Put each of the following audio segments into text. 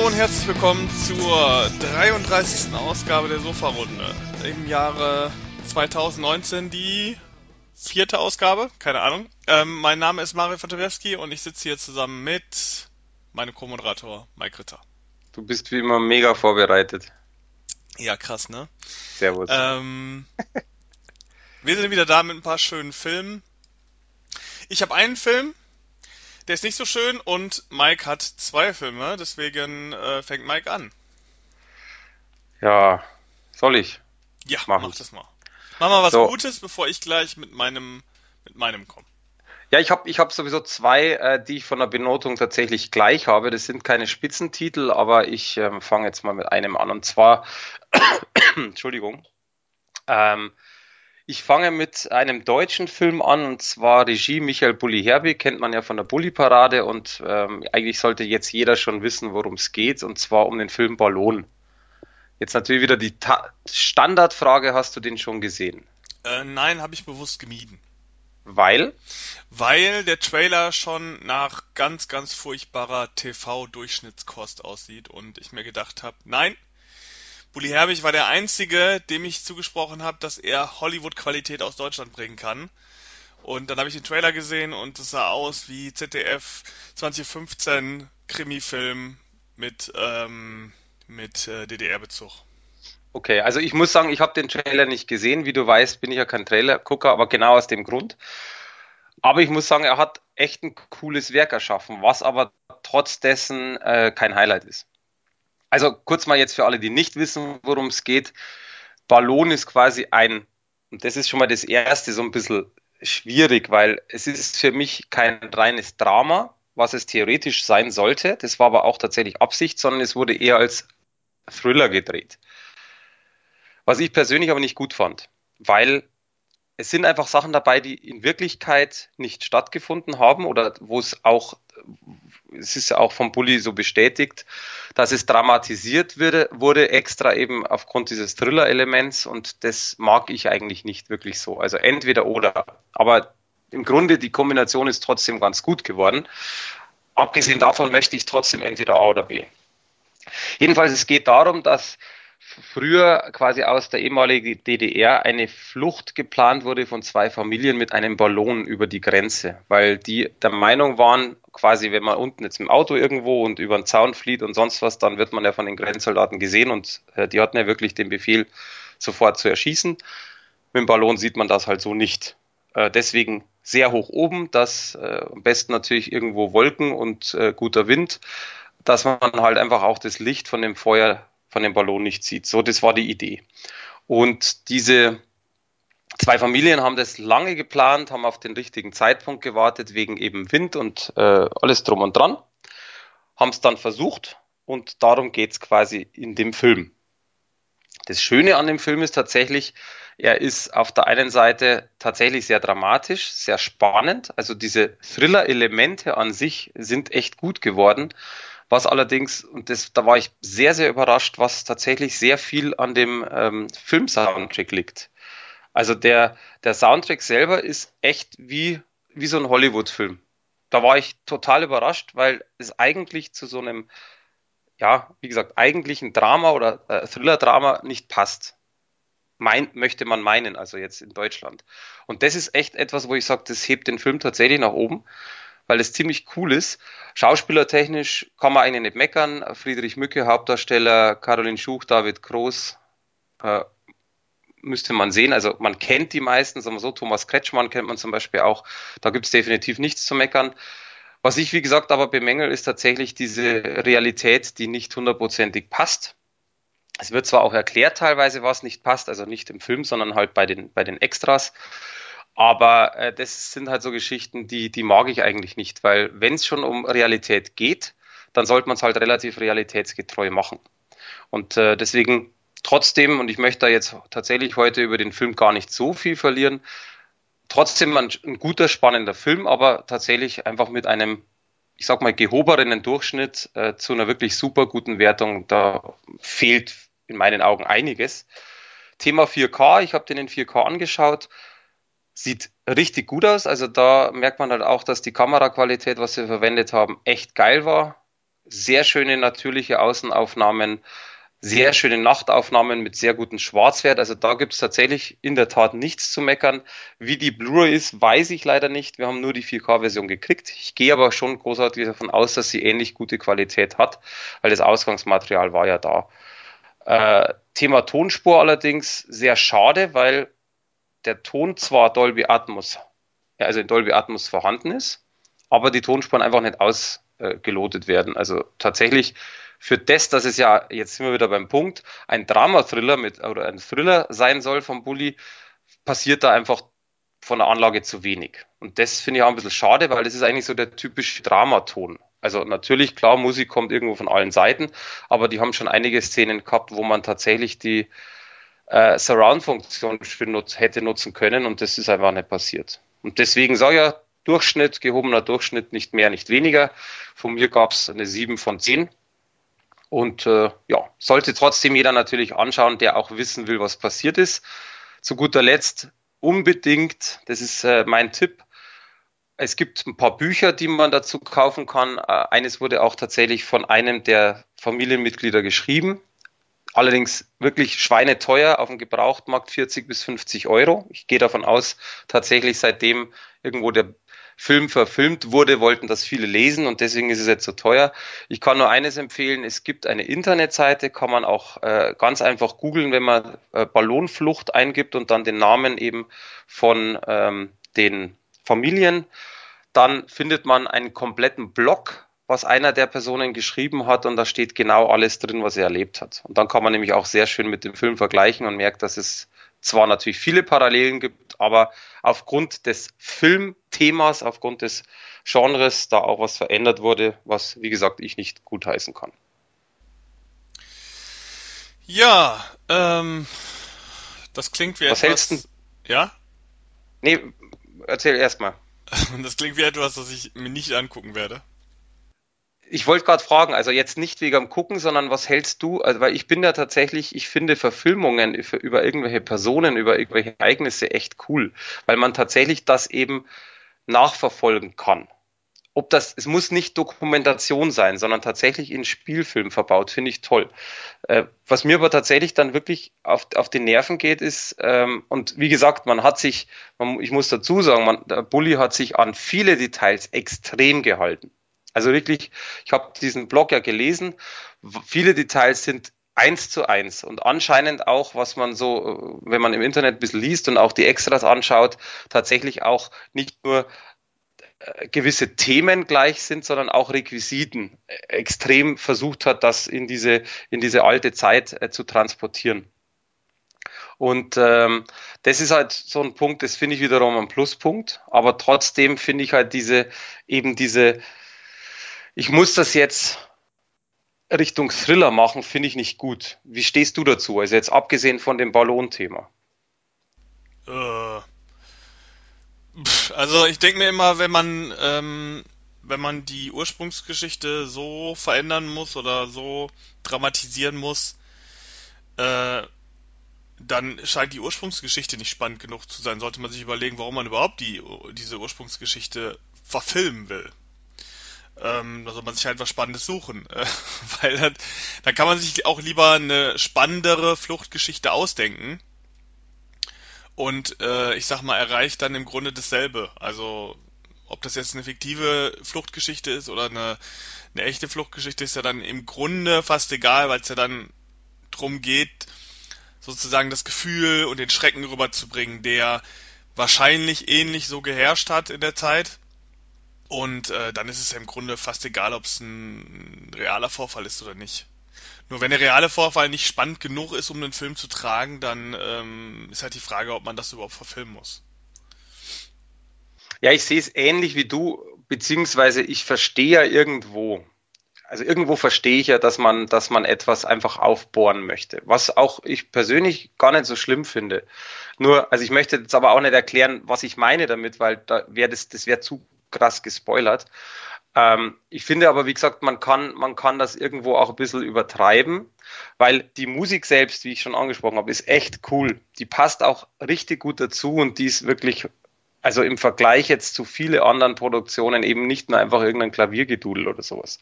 Hallo und herzlich willkommen zur 33. Ausgabe der Sofa-Runde. Im Jahre 2019 die vierte Ausgabe, keine Ahnung. Ähm, mein Name ist Mario Fatorewski und ich sitze hier zusammen mit meinem Co-Moderator Mike Ritter. Du bist wie immer mega vorbereitet. Ja, krass, ne? Servus. Ähm, wir sind wieder da mit ein paar schönen Filmen. Ich habe einen Film, der ist nicht so schön und Mike hat zwei Filme, deswegen äh, fängt Mike an. Ja, soll ich? Ja, mach, mach das mal. Mach mal was So. Gutes, bevor ich gleich mit meinem mit meinem komme. Ja, ich habe ich hab sowieso zwei, äh, die ich von der Benotung tatsächlich gleich habe. Das sind keine Spitzentitel, aber ich ähm, fange jetzt mal mit einem an. Und zwar, Entschuldigung, ähm, ich fange mit einem deutschen Film an, und zwar Regie Michael Bulli Herbig, kennt man ja von der Bulli-Parade. Und ähm, eigentlich sollte jetzt jeder schon wissen, worum es geht, und zwar um den Film Ballon. Jetzt natürlich wieder die Ta Standardfrage, hast du den schon gesehen? Äh, nein, habe ich bewusst gemieden. Weil? Weil der Trailer schon nach ganz, ganz furchtbarer TV-Durchschnittskost aussieht und ich mir gedacht habe, nein, Bully Herbig war der Einzige, dem ich zugesprochen habe, dass er Hollywood-Qualität aus Deutschland bringen kann. Und dann habe ich den Trailer gesehen und es sah aus wie ZDF 2015 Krimi-Film mit, ähm, mit äh, DDR-Bezug. Okay, also ich muss sagen, ich habe den Trailer nicht gesehen. Wie du weißt, bin ich ja kein Trailer-Gucker, aber genau aus dem Grund. Aber ich muss sagen, er hat echt ein cooles Werk erschaffen, was aber trotz dessen äh, kein Highlight ist. Also kurz mal jetzt für alle, die nicht wissen, worum es geht. Ballon ist quasi ein, und das ist schon mal das erste so ein bisschen schwierig, weil es ist für mich kein reines Drama, was es theoretisch sein sollte. Das war aber auch tatsächlich Absicht, sondern es wurde eher als Thriller gedreht. Was ich persönlich aber nicht gut fand, weil es sind einfach Sachen dabei, die in Wirklichkeit nicht stattgefunden haben oder wo es auch, es ist ja auch vom Bully so bestätigt, dass es dramatisiert würde, wurde extra eben aufgrund dieses Thriller-Elements und das mag ich eigentlich nicht wirklich so. Also entweder oder. Aber im Grunde die Kombination ist trotzdem ganz gut geworden. Abgesehen davon möchte ich trotzdem entweder A oder B. Jedenfalls, es geht darum, dass früher quasi aus der ehemaligen DDR eine Flucht geplant wurde von zwei Familien mit einem Ballon über die Grenze, weil die der Meinung waren, quasi wenn man unten jetzt im Auto irgendwo und über den Zaun flieht und sonst was, dann wird man ja von den Grenzsoldaten gesehen und äh, die hatten ja wirklich den Befehl, sofort zu erschießen. Mit dem Ballon sieht man das halt so nicht. Äh, deswegen sehr hoch oben, dass äh, am besten natürlich irgendwo Wolken und guter Wind, dass man halt einfach auch das Licht von dem Feuer von dem Ballon nicht sieht. So, das war die Idee. Und diese zwei Familien haben das lange geplant, haben auf den richtigen Zeitpunkt gewartet, wegen eben Wind und äh, alles drum und dran, haben es dann versucht und darum geht es quasi in dem Film. Das Schöne an dem Film ist tatsächlich, er ist auf der einen Seite tatsächlich sehr dramatisch, sehr spannend. Also diese Thriller-Elemente an sich sind echt gut geworden. Was allerdings, und das, da war ich sehr, sehr überrascht, was tatsächlich sehr viel an dem ähm, Film-Soundtrack liegt. Also der, der Soundtrack selber ist echt wie, wie so ein Hollywood-Film. Da war ich total überrascht, weil es eigentlich zu so einem, ja, wie gesagt, eigentlichen Drama oder äh, Thriller-Drama nicht passt. Meint, möchte man meinen, also jetzt in Deutschland. Und das ist echt etwas, wo ich sage, das hebt den Film tatsächlich nach oben weil es ziemlich cool ist. Schauspielertechnisch kann man eigentlich nicht meckern. Friedrich Mücke, Hauptdarsteller, Caroline Schuch, David Groß, äh, müsste man sehen. Also man kennt die meisten, sagen wir so, Thomas Kretschmann kennt man zum Beispiel auch. Da gibt es definitiv nichts zu meckern. Was ich, wie gesagt, aber bemängel, ist tatsächlich diese Realität, die nicht hundertprozentig passt. Es wird zwar auch erklärt teilweise, was nicht passt, also nicht im Film, sondern halt bei den, bei den Extras. Aber äh, das sind halt so Geschichten, die, die mag ich eigentlich nicht, weil wenn es schon um Realität geht, dann sollte man es halt relativ realitätsgetreu machen. Und äh, deswegen trotzdem, und ich möchte da jetzt tatsächlich heute über den Film gar nicht so viel verlieren, trotzdem ein, ein guter, spannender Film, aber tatsächlich einfach mit einem, ich sag mal, gehobenen Durchschnitt äh, zu einer wirklich super guten Wertung. Da fehlt in meinen Augen einiges. Thema 4K, ich habe den in 4K angeschaut sieht richtig gut aus. Also da merkt man halt auch, dass die Kameraqualität, was sie verwendet haben, echt geil war. sehr schöne natürliche Außenaufnahmen, sehr schöne Nachtaufnahmen mit sehr gutem Schwarzwert. Also da gibt es tatsächlich in der Tat nichts zu meckern. Wie die Blu-ray ist, weiß ich leider nicht. Wir haben nur die 4K-Version gekriegt. Ich gehe aber schon großartig davon aus, dass sie ähnlich gute Qualität hat, weil das Ausgangsmaterial war ja da. Äh, Thema Tonspur allerdings sehr schade, weil der Ton zwar Dolby Atmos, also in Dolby Atmos vorhanden ist, aber die Tonspuren einfach nicht ausgelotet werden. Also tatsächlich für das, dass es ja, jetzt sind wir wieder beim Punkt, ein Drama-Thriller mit oder ein Thriller sein soll vom Bully, passiert da einfach von der Anlage zu wenig. Und das finde ich auch ein bisschen schade, weil das ist eigentlich so der typische Dramaton. Also natürlich, klar, Musik kommt irgendwo von allen Seiten, aber die haben schon einige Szenen gehabt, wo man tatsächlich die äh, Surround-Funktion hätte nutzen können und das ist einfach nicht passiert. Und deswegen sage ich ja, Durchschnitt, gehobener Durchschnitt, nicht mehr, nicht weniger. Von mir gab es eine 7 von 10. Und äh, ja, sollte trotzdem jeder natürlich anschauen, der auch wissen will, was passiert ist. Zu guter Letzt unbedingt, das ist äh, mein Tipp, es gibt ein paar Bücher, die man dazu kaufen kann. Äh, eines wurde auch tatsächlich von einem der Familienmitglieder geschrieben. Allerdings wirklich schweineteuer auf dem Gebrauchtmarkt 40 bis 50 Euro. Ich gehe davon aus, tatsächlich seitdem irgendwo der Film verfilmt wurde, wollten das viele lesen und deswegen ist es jetzt so teuer. Ich kann nur eines empfehlen, es gibt eine Internetseite, kann man auch äh, ganz einfach googeln, wenn man äh, Ballonflucht eingibt und dann den Namen eben von ähm, den Familien, dann findet man einen kompletten Blog was einer der Personen geschrieben hat und da steht genau alles drin, was er erlebt hat. Und dann kann man nämlich auch sehr schön mit dem Film vergleichen und merkt, dass es zwar natürlich viele Parallelen gibt, aber aufgrund des Filmthemas, aufgrund des Genres da auch was verändert wurde, was, wie gesagt, ich nicht gutheißen kann. Ja, ähm, das klingt wie was etwas... Hältst du? Ja? Nee, erzähl erstmal. Das klingt wie etwas, das ich mir nicht angucken werde. Ich wollte gerade fragen, also jetzt nicht wegen am Gucken, sondern was hältst du? Also, weil ich bin ja tatsächlich, ich finde Verfilmungen über irgendwelche Personen, über irgendwelche Ereignisse echt cool, weil man tatsächlich das eben nachverfolgen kann. Ob das, es muss nicht Dokumentation sein, sondern tatsächlich in Spielfilm verbaut, finde ich toll. Äh, was mir aber tatsächlich dann wirklich auf, auf die Nerven geht, ist, ähm, und wie gesagt, man hat sich, man, ich muss dazu sagen, man, der Bully hat sich an viele Details extrem gehalten. Also wirklich, ich habe diesen Blog ja gelesen. Viele Details sind eins zu eins und anscheinend auch, was man so, wenn man im Internet ein bisschen liest und auch die Extras anschaut, tatsächlich auch nicht nur äh, gewisse Themen gleich sind, sondern auch Requisiten extrem versucht hat, das in diese, in diese alte Zeit äh, zu transportieren. Und ähm, das ist halt so ein Punkt, das finde ich wiederum ein Pluspunkt, aber trotzdem finde ich halt diese, eben diese, ich muss das jetzt Richtung Thriller machen, finde ich nicht gut. Wie stehst du dazu? Also jetzt abgesehen von dem Ballon-Thema. Äh, also ich denke mir immer, wenn man ähm, wenn man die Ursprungsgeschichte so verändern muss oder so dramatisieren muss, äh, dann scheint die Ursprungsgeschichte nicht spannend genug zu sein. Sollte man sich überlegen, warum man überhaupt die, diese Ursprungsgeschichte verfilmen will. Ähm, da soll man sich halt was Spannendes suchen. Äh, weil dann, dann kann man sich auch lieber eine spannendere Fluchtgeschichte ausdenken. Und äh, ich sag mal, erreicht dann im Grunde dasselbe. Also ob das jetzt eine fiktive Fluchtgeschichte ist oder eine, eine echte Fluchtgeschichte, ist ja dann im Grunde fast egal, weil es ja dann drum geht, sozusagen das Gefühl und den Schrecken rüberzubringen, der wahrscheinlich ähnlich so geherrscht hat in der Zeit. Und äh, dann ist es ja im Grunde fast egal, ob es ein realer Vorfall ist oder nicht. Nur wenn der reale Vorfall nicht spannend genug ist, um den Film zu tragen, dann ähm, ist halt die Frage, ob man das überhaupt verfilmen muss. Ja, ich sehe es ähnlich wie du, beziehungsweise ich verstehe ja irgendwo, also irgendwo verstehe ich ja, dass man, dass man etwas einfach aufbohren möchte, was auch ich persönlich gar nicht so schlimm finde. Nur, also ich möchte jetzt aber auch nicht erklären, was ich meine damit, weil da wäre das, das wäre zu krass gespoilert. Ähm, ich finde aber, wie gesagt, man kann, man kann das irgendwo auch ein bisschen übertreiben, weil die Musik selbst, wie ich schon angesprochen habe, ist echt cool. Die passt auch richtig gut dazu und die ist wirklich also im Vergleich jetzt zu vielen anderen Produktionen eben nicht nur einfach irgendein Klaviergedudel oder sowas.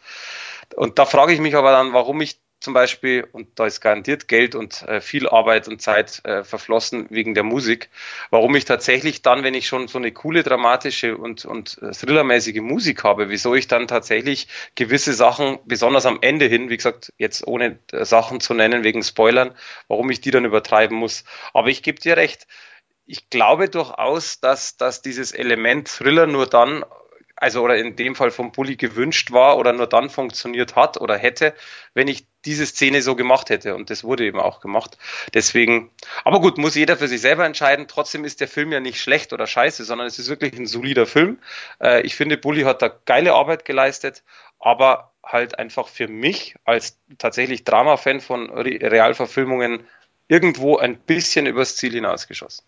Und da frage ich mich aber dann, warum ich zum Beispiel, und da ist garantiert Geld und äh, viel Arbeit und Zeit äh, verflossen wegen der Musik, warum ich tatsächlich dann, wenn ich schon so eine coole, dramatische und, und äh, thrillermäßige Musik habe, wieso ich dann tatsächlich gewisse Sachen, besonders am Ende hin, wie gesagt, jetzt ohne äh, Sachen zu nennen wegen Spoilern, warum ich die dann übertreiben muss. Aber ich gebe dir recht, ich glaube durchaus, dass, dass dieses Element Thriller nur dann, also oder in dem Fall vom Bully gewünscht war oder nur dann funktioniert hat oder hätte, wenn ich diese Szene so gemacht hätte. Und das wurde eben auch gemacht. Deswegen, aber gut, muss jeder für sich selber entscheiden. Trotzdem ist der Film ja nicht schlecht oder scheiße, sondern es ist wirklich ein solider Film. Äh, ich finde, Bully hat da geile Arbeit geleistet, aber halt einfach für mich als tatsächlich Drama-Fan von Realverfilmungen irgendwo ein bisschen übers Ziel hinausgeschossen.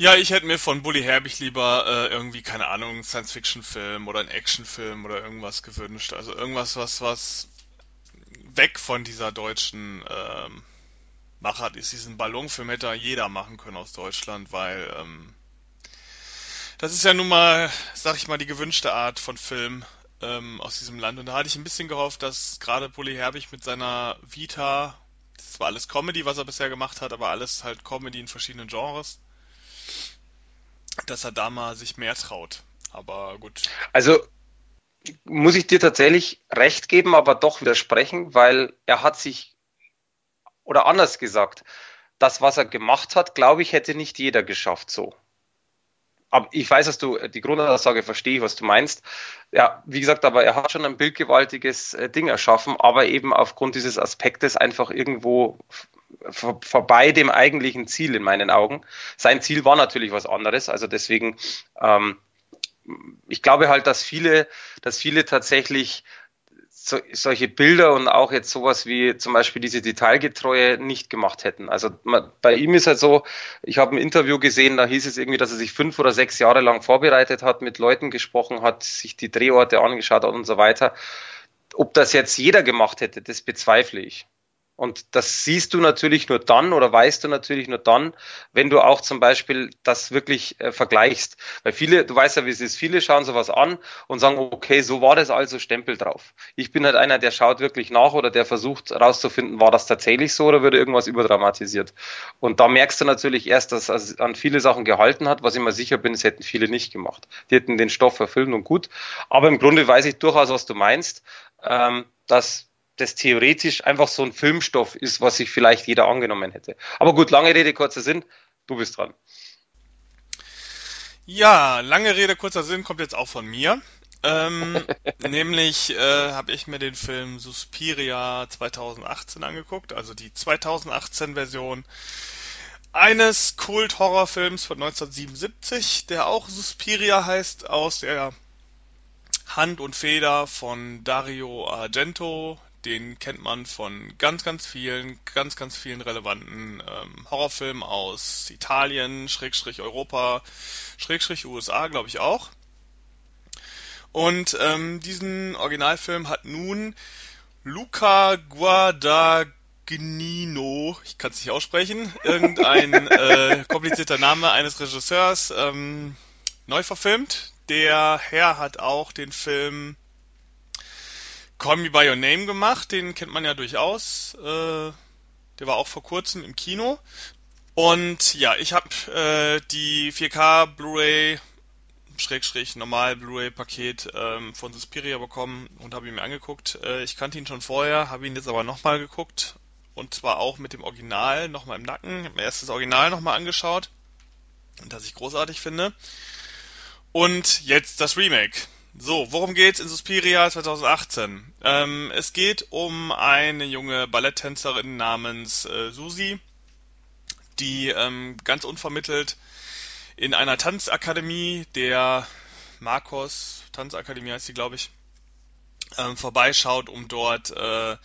Ja, ich hätte mir von Bully Herbig lieber äh, irgendwie, keine Ahnung, Science-Fiction-Film oder einen Action-Film oder irgendwas gewünscht. Also irgendwas, was, was weg von dieser deutschen ähm, Machart ist. Diesen Ballonfilm hätte jeder machen können aus Deutschland, weil ähm, das ist ja nun mal, sag ich mal, die gewünschte Art von Film ähm, aus diesem Land. Und da hatte ich ein bisschen gehofft, dass gerade Bully Herbig mit seiner Vita, das war alles Comedy, was er bisher gemacht hat, aber alles halt Comedy in verschiedenen Genres, dass er da mal sich mehr traut. Aber gut. Also muss ich dir tatsächlich recht geben, aber doch widersprechen, weil er hat sich, oder anders gesagt, das, was er gemacht hat, glaube ich, hätte nicht jeder geschafft so. Aber ich weiß, dass du die Grundaussage verstehe, was du meinst. Ja, wie gesagt, aber er hat schon ein bildgewaltiges äh, Ding erschaffen, aber eben aufgrund dieses Aspektes einfach irgendwo vor, vorbei dem eigentlichen Ziel in meinen Augen. Sein Ziel war natürlich was anderes, also deswegen, ähm, ich glaube halt, dass viele, dass viele tatsächlich so, solche Bilder und auch jetzt sowas wie zum Beispiel diese Detailgetreue nicht gemacht hätten. Also man, bei ihm ist halt so, ich habe ein Interview gesehen, da hieß es irgendwie, dass er sich fünf oder sechs Jahre lang vorbereitet hat, mit Leuten gesprochen hat, sich die Drehorte angeschaut hat und so weiter. Ob das jetzt jeder gemacht hätte, das bezweifle ich. Und das siehst du natürlich nur dann oder weißt du natürlich nur dann, wenn du auch zum Beispiel das wirklich äh, vergleichst. Weil viele, du weißt ja, wie es ist, viele schauen sowas an und sagen, okay, so war das also, Stempel drauf. Ich bin halt einer, der schaut wirklich nach oder der versucht herauszufinden, war das tatsächlich so oder würde irgendwas überdramatisiert. Und da merkst du natürlich erst, dass es an viele Sachen gehalten hat, was ich mir sicher bin, es hätten viele nicht gemacht. Die hätten den Stoff verfilmt und gut. Aber im Grunde weiß ich durchaus, was du meinst, ähm, dass das theoretisch einfach so ein Filmstoff ist, was sich vielleicht jeder angenommen hätte. Aber gut, lange Rede, kurzer Sinn, du bist dran. Ja, lange Rede, kurzer Sinn kommt jetzt auch von mir. Ähm, nämlich äh, habe ich mir den Film Suspiria 2018 angeguckt, also die 2018-Version eines Kult-Horrorfilms von 1977, der auch Suspiria heißt, aus der Hand und Feder von Dario Argento, den kennt man von ganz, ganz vielen, ganz, ganz vielen relevanten ähm, Horrorfilmen aus Italien, Schrägstrich Europa, Schrägstrich USA, glaube ich auch. Und ähm, diesen Originalfilm hat nun Luca Guadagnino, ich kann es nicht aussprechen, irgendein äh, komplizierter Name eines Regisseurs, ähm, neu verfilmt. Der Herr hat auch den Film Call Me By Your Name gemacht, den kennt man ja durchaus. Äh, der war auch vor kurzem im Kino. Und ja, ich habe äh, die 4K Blu-ray Schrägstrich normal Blu-ray Paket ähm, von Suspiria bekommen und habe ihn mir angeguckt. Äh, ich kannte ihn schon vorher, habe ihn jetzt aber nochmal geguckt und zwar auch mit dem Original nochmal im Nacken. Ich habe mir erst das Original nochmal angeschaut, das ich großartig finde. Und jetzt das Remake. So, worum geht's in Suspiria 2018? Ähm, es geht um eine junge Balletttänzerin namens äh, Susi, die ähm, ganz unvermittelt in einer Tanzakademie, der Marcos Tanzakademie heißt sie, glaube ich, ähm, vorbeischaut, um dort äh,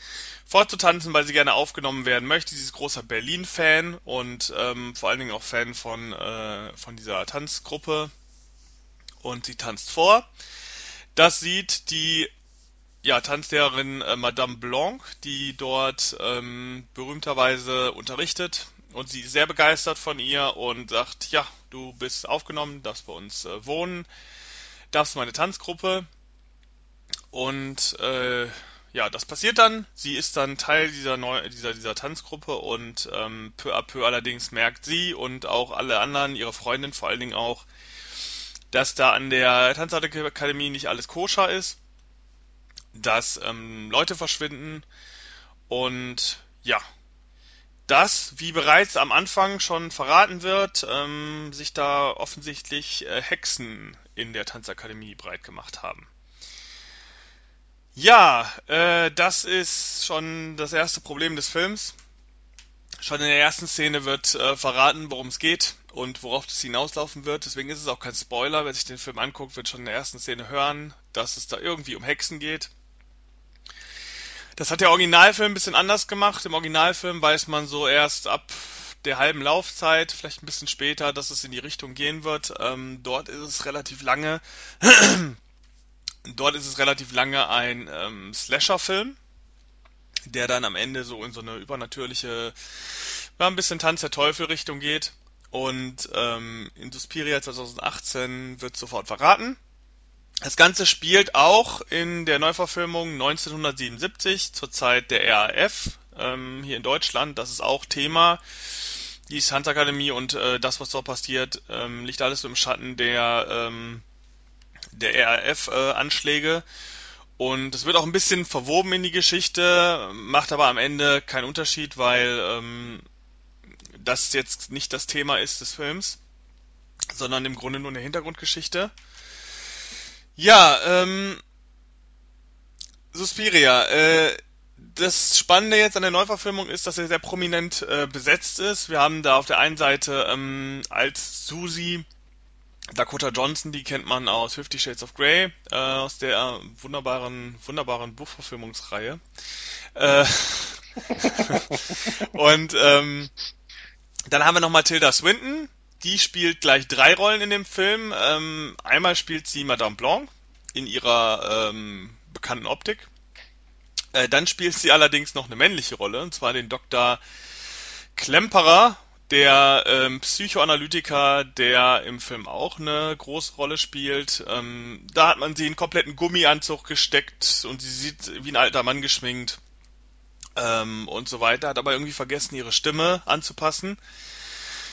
fortzutanzen, weil sie gerne aufgenommen werden möchte. Sie ist großer Berlin-Fan und ähm, vor allen Dingen auch Fan von, äh, von dieser Tanzgruppe. Und sie tanzt vor. Das sieht die ja, Tanzlehrerin äh, Madame Blanc, die dort ähm, berühmterweise unterrichtet und sie ist sehr begeistert von ihr und sagt, ja, du bist aufgenommen, darfst bei uns äh, wohnen, darfst meine Tanzgruppe. Und äh, ja, das passiert dann. Sie ist dann Teil dieser, Neu dieser, dieser Tanzgruppe und ähm, peu à peu allerdings merkt sie und auch alle anderen, ihre Freundin vor allen Dingen auch, dass da an der Tanzakademie nicht alles koscher ist, dass ähm, Leute verschwinden und ja, dass, wie bereits am Anfang schon verraten wird, ähm, sich da offensichtlich äh, Hexen in der Tanzakademie breit gemacht haben. Ja, äh, das ist schon das erste Problem des Films. Schon in der ersten Szene wird äh, verraten, worum es geht und worauf es hinauslaufen wird. Deswegen ist es auch kein Spoiler. Wer sich den Film anguckt, wird schon in der ersten Szene hören, dass es da irgendwie um Hexen geht. Das hat der Originalfilm ein bisschen anders gemacht. Im Originalfilm weiß man so erst ab der halben Laufzeit, vielleicht ein bisschen später, dass es in die Richtung gehen wird. Ähm, dort ist es relativ lange. dort ist es relativ lange ein ähm, Slasher-Film, der dann am Ende so in so eine übernatürliche, ja, ein bisschen Tanz der Teufel-Richtung geht. Und ähm, in Suspiria 2018 wird sofort verraten. Das Ganze spielt auch in der Neuverfilmung 1977 zur Zeit der RAF ähm, hier in Deutschland. Das ist auch Thema. Die Tanzakademie und äh, das, was dort passiert, ähm, liegt alles im Schatten der, ähm, der RAF-Anschläge. Äh, und es wird auch ein bisschen verwoben in die Geschichte, macht aber am Ende keinen Unterschied, weil ähm, das jetzt nicht das Thema ist des Films, sondern im Grunde nur eine Hintergrundgeschichte. Ja, ähm, Suspiria. Äh, das Spannende jetzt an der Neuverfilmung ist, dass er sehr prominent äh, besetzt ist. Wir haben da auf der einen Seite ähm, als Susie Dakota Johnson, die kennt man aus Fifty Shades of Grey, äh, aus der wunderbaren, wunderbaren Buchverfilmungsreihe. Äh, und ähm, dann haben wir nochmal Tilda Swinton, die spielt gleich drei Rollen in dem Film. Ähm, einmal spielt sie Madame Blanc in ihrer ähm, bekannten Optik. Äh, dann spielt sie allerdings noch eine männliche Rolle, und zwar den Dr. Klemperer, der ähm, Psychoanalytiker, der im Film auch eine große Rolle spielt. Ähm, da hat man sie in einen kompletten Gummianzug gesteckt und sie sieht wie ein alter Mann geschminkt ähm, und so weiter, hat aber irgendwie vergessen, ihre Stimme anzupassen.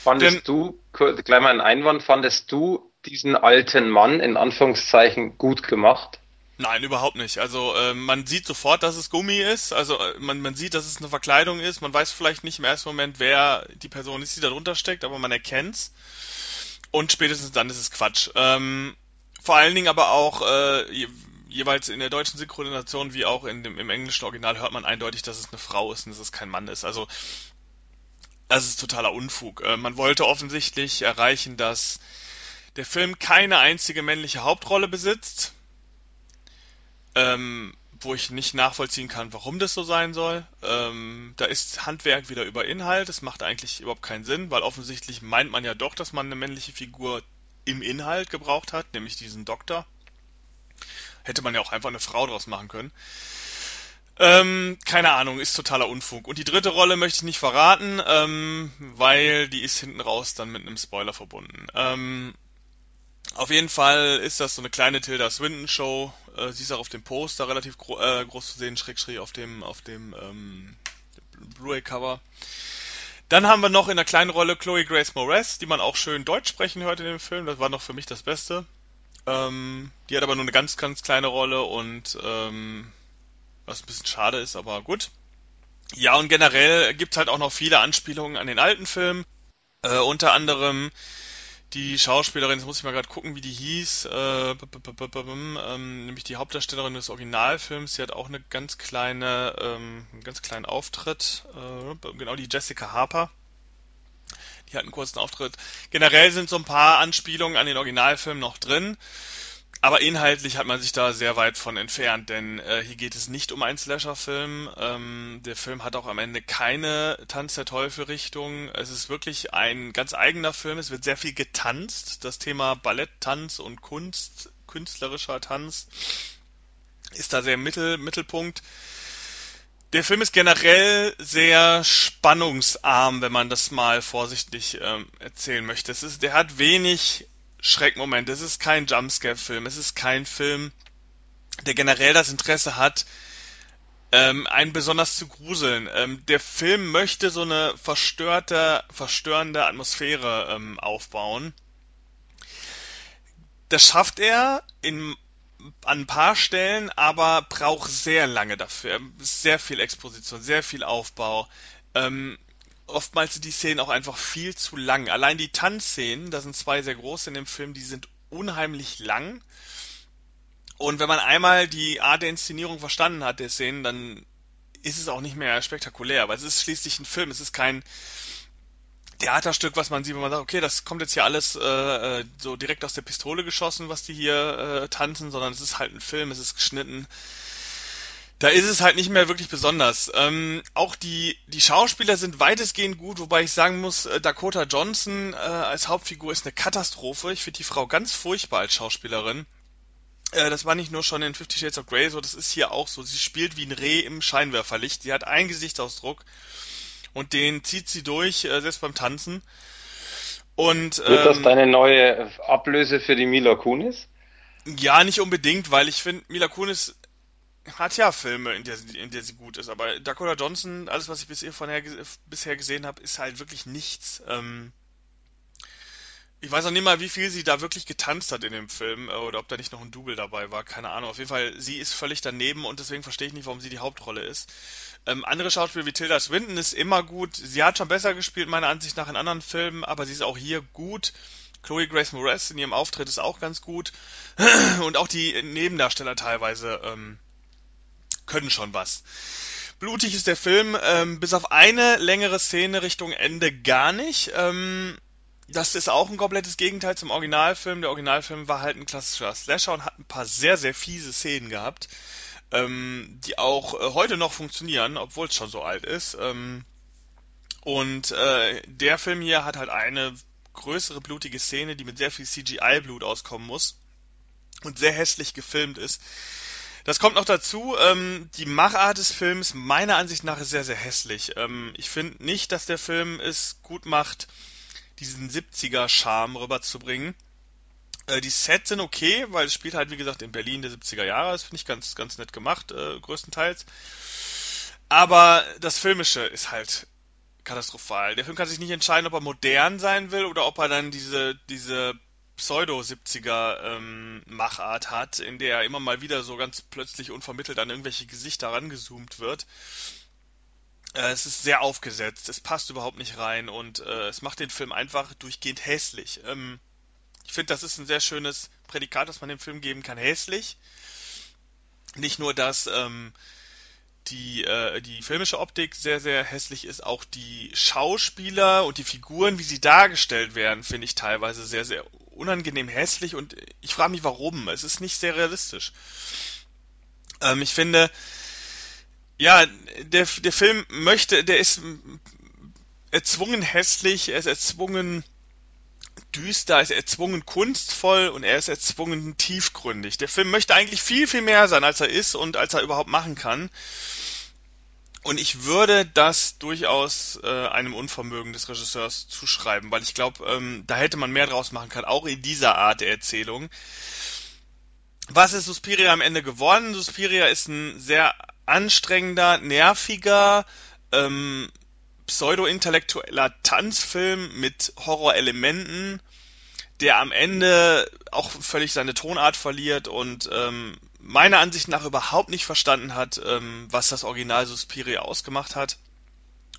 Fandest Denn, du, gleich mal ein Einwand, fandest du diesen alten Mann in Anführungszeichen gut gemacht? Nein, überhaupt nicht. Also äh, man sieht sofort, dass es Gummi ist. Also äh, man, man sieht, dass es eine Verkleidung ist. Man weiß vielleicht nicht im ersten Moment, wer die Person ist, die da drunter steckt, aber man erkennt's. Und spätestens dann ist es Quatsch. Ähm, vor allen Dingen aber auch äh, je, jeweils in der deutschen Synchronisation wie auch in dem, im englischen Original hört man eindeutig, dass es eine Frau ist und dass es kein Mann ist. Also das ist totaler Unfug. Äh, man wollte offensichtlich erreichen, dass der Film keine einzige männliche Hauptrolle besitzt, ähm, wo ich nicht nachvollziehen kann, warum das so sein soll. Ähm, da ist Handwerk wieder über Inhalt. Das macht eigentlich überhaupt keinen Sinn, weil offensichtlich meint man ja doch, dass man eine männliche Figur im Inhalt gebraucht hat, nämlich diesen Doktor. Hätte man ja auch einfach eine Frau draus machen können. Ähm, keine Ahnung, ist totaler Unfug. Und die dritte Rolle möchte ich nicht verraten, ähm, weil die ist hinten raus dann mit einem Spoiler verbunden. Ähm, auf jeden Fall ist das so eine kleine Tilda Swinton Show. Äh, sie ist auch auf dem Poster relativ gro äh, groß zu sehen, schräg auf dem auf dem ähm, Blu-ray Cover. Dann haben wir noch in der kleinen Rolle Chloe Grace Moretz, die man auch schön deutsch sprechen hört in dem Film. Das war noch für mich das Beste. Ähm, die hat aber nur eine ganz ganz kleine Rolle und ähm, was ein bisschen schade ist, aber gut. Ja, und generell gibt's halt auch noch viele Anspielungen an den alten Film. Äh, unter anderem die Schauspielerin, jetzt muss ich mal gerade gucken, wie die hieß, äh, ähm, nämlich die Hauptdarstellerin des Originalfilms, sie hat auch eine ganz kleine, ähm, einen ganz kleinen Auftritt, äh, genau die Jessica Harper. Die hat einen kurzen Auftritt. Generell sind so ein paar Anspielungen an den Originalfilm noch drin. Aber inhaltlich hat man sich da sehr weit von entfernt, denn äh, hier geht es nicht um einen Slasher-Film. Ähm, der Film hat auch am Ende keine Tanz der Teufel-Richtung. Es ist wirklich ein ganz eigener Film. Es wird sehr viel getanzt. Das Thema Balletttanz und Kunst, künstlerischer Tanz ist da sehr im Mittel, Mittelpunkt. der Film ist generell sehr spannungsarm, wenn man das mal vorsichtig ähm, erzählen möchte. Es ist, der hat wenig Schreckmomente. Es ist kein Jumpscare-Film. Es ist kein Film, der generell das Interesse hat, ähm, einen besonders zu gruseln. Ähm, der Film möchte so eine verstörte, verstörende Atmosphäre ähm, aufbauen. Das schafft er in an ein paar Stellen, aber braucht sehr lange dafür. Sehr viel Exposition, sehr viel Aufbau. Ähm, oftmals sind die Szenen auch einfach viel zu lang. Allein die Tanzszenen, da sind zwei sehr große in dem Film, die sind unheimlich lang. Und wenn man einmal die Art der Inszenierung verstanden hat, der Szenen, dann ist es auch nicht mehr spektakulär, weil es ist schließlich ein Film, es ist kein Theaterstück, was man sieht, wenn man sagt, okay, das kommt jetzt hier alles äh, äh, so direkt aus der Pistole geschossen, was die hier äh, tanzen, sondern es ist halt ein Film, es ist geschnitten. Da ist es halt nicht mehr wirklich besonders. Ähm, auch die, die Schauspieler sind weitestgehend gut, wobei ich sagen muss, äh, Dakota Johnson äh, als Hauptfigur ist eine Katastrophe. Ich finde die Frau ganz furchtbar als Schauspielerin. Äh, das war nicht nur schon in Fifty Shades of Grey so, das ist hier auch so. Sie spielt wie ein Reh im Scheinwerferlicht. Sie hat einen Gesichtsausdruck und den zieht sie durch, äh, selbst beim Tanzen. Und, ähm, Wird das ähm, deine neue Ablöse für die Mila Kunis? Ja, nicht unbedingt, weil ich finde, Mila Kunis hat ja Filme, in der, sie, in der sie gut ist, aber Dakota Johnson, alles was ich bisher, von her, bisher gesehen habe, ist halt wirklich nichts. Ähm, ich weiß auch nicht mal, wie viel sie da wirklich getanzt hat in dem Film äh, oder ob da nicht noch ein Double dabei war, keine Ahnung. Auf jeden Fall, sie ist völlig daneben und deswegen verstehe ich nicht, warum sie die Hauptrolle ist. Ähm, andere Schauspieler wie Tilda Swinton ist immer gut. Sie hat schon besser gespielt, meiner Ansicht nach, in anderen Filmen, aber sie ist auch hier gut. Chloe Grace Moretz in ihrem Auftritt ist auch ganz gut. Und auch die Nebendarsteller teilweise ähm, können schon was. Blutig ist der Film, ähm, bis auf eine längere Szene Richtung Ende gar nicht. Ähm, das ist auch ein komplettes Gegenteil zum Originalfilm. Der Originalfilm war halt ein klassischer Slasher und hat ein paar sehr, sehr fiese Szenen gehabt, ähm, die auch äh, heute noch funktionieren, obwohl es schon so alt ist. Ähm, und äh, der Film hier hat halt eine größere blutige Szene, die mit sehr viel CGI-Blut auskommen muss und sehr hässlich gefilmt ist. Das kommt noch dazu, ähm, die Machart des Films meiner Ansicht nach ist sehr, sehr hässlich. Ähm, ich finde nicht, dass der Film es gut macht, diesen 70er-Charme rüberzubringen. Äh, die Sets sind okay, weil es spielt halt, wie gesagt, in Berlin der 70er Jahre. Das finde ich ganz, ganz nett gemacht, äh, größtenteils. Aber das Filmische ist halt katastrophal. Der Film kann sich nicht entscheiden, ob er modern sein will oder ob er dann diese, diese Pseudo-70er-Machart ähm, hat, in der immer mal wieder so ganz plötzlich unvermittelt an irgendwelche Gesichter rangezoomt wird. Äh, es ist sehr aufgesetzt, es passt überhaupt nicht rein und äh, es macht den Film einfach durchgehend hässlich. Ähm, ich finde, das ist ein sehr schönes Prädikat, das man dem Film geben kann, hässlich. Nicht nur, dass ähm, die, äh, die filmische Optik sehr, sehr hässlich ist, auch die Schauspieler und die Figuren, wie sie dargestellt werden, finde ich teilweise sehr, sehr unangenehm hässlich und ich frage mich warum. Es ist nicht sehr realistisch. Ähm, ich finde, ja, der, der Film möchte, der ist erzwungen hässlich, er ist erzwungen düster, er ist erzwungen kunstvoll und er ist erzwungen tiefgründig. Der Film möchte eigentlich viel, viel mehr sein, als er ist und als er überhaupt machen kann. Und ich würde das durchaus äh, einem Unvermögen des Regisseurs zuschreiben, weil ich glaube, ähm, da hätte man mehr draus machen können, auch in dieser Art der Erzählung. Was ist Suspiria am Ende geworden? Suspiria ist ein sehr anstrengender, nerviger, ähm, pseudo-intellektueller Tanzfilm mit Horrorelementen, der am Ende auch völlig seine Tonart verliert und ähm, meiner Ansicht nach überhaupt nicht verstanden hat, ähm, was das Original Suspiria ausgemacht hat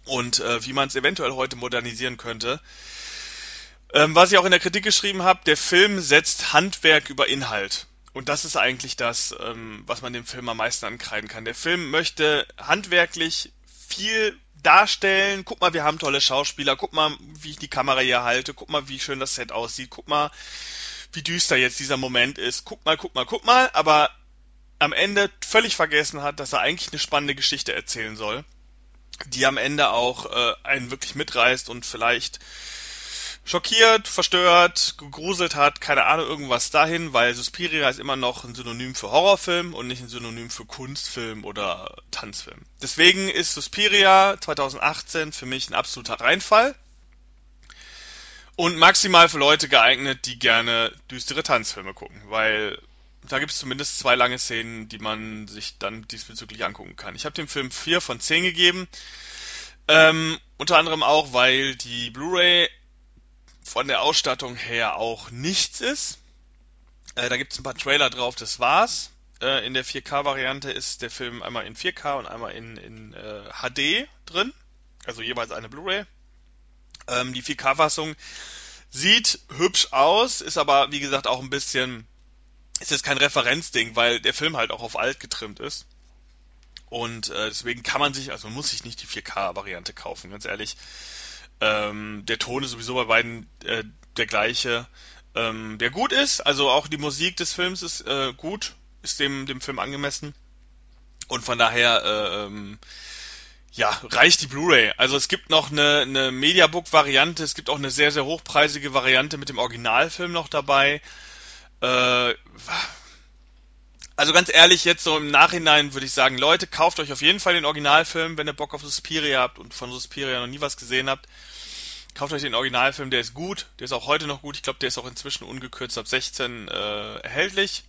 und äh, wie man es eventuell heute modernisieren könnte. Ähm, was ich auch in der Kritik geschrieben habe, der Film setzt Handwerk über Inhalt. Und das ist eigentlich das, ähm, was man dem Film am meisten ankreiden kann. Der Film möchte handwerklich viel darstellen. Guck mal, wir haben tolle Schauspieler. Guck mal, wie ich die Kamera hier halte. Guck mal, wie schön das Set aussieht. Guck mal, wie düster jetzt dieser Moment ist. Guck mal, guck mal, guck mal. Aber am Ende völlig vergessen hat, dass er eigentlich eine spannende Geschichte erzählen soll, die am Ende auch äh, einen wirklich mitreißt und vielleicht schockiert, verstört, gegruselt hat, keine Ahnung, irgendwas dahin, weil Suspiria ist immer noch ein Synonym für Horrorfilm und nicht ein Synonym für Kunstfilm oder Tanzfilm. Deswegen ist Suspiria 2018 für mich ein absoluter Reinfall und maximal für Leute geeignet, die gerne düstere Tanzfilme gucken, weil da gibt es zumindest zwei lange Szenen, die man sich dann diesbezüglich angucken kann. Ich habe dem Film 4 von 10 gegeben. Ähm, unter anderem auch, weil die Blu-ray von der Ausstattung her auch nichts ist. Äh, da gibt es ein paar Trailer drauf, das war's. Äh, in der 4K-Variante ist der Film einmal in 4K und einmal in, in äh, HD drin. Also jeweils eine Blu-ray. Ähm, die 4K-Fassung sieht hübsch aus, ist aber wie gesagt auch ein bisschen, ist jetzt kein Referenzding, weil der Film halt auch auf alt getrimmt ist. Und äh, deswegen kann man sich, also man muss sich nicht die 4K-Variante kaufen, ganz ehrlich. Ähm, der Ton ist sowieso bei beiden äh, der gleiche. Ähm, der gut ist, also auch die Musik des Films ist äh, gut, ist dem, dem Film angemessen. Und von daher, äh, ähm, ja, reicht die Blu-ray. Also es gibt noch eine, eine Mediabook-Variante, es gibt auch eine sehr, sehr hochpreisige Variante mit dem Originalfilm noch dabei. Äh, also ganz ehrlich, jetzt so im Nachhinein würde ich sagen, Leute, kauft euch auf jeden Fall den Originalfilm, wenn ihr Bock auf Suspiria habt und von Suspiria noch nie was gesehen habt. Kauft euch den Originalfilm, der ist gut, der ist auch heute noch gut. Ich glaube, der ist auch inzwischen ungekürzt ab 16 äh, erhältlich.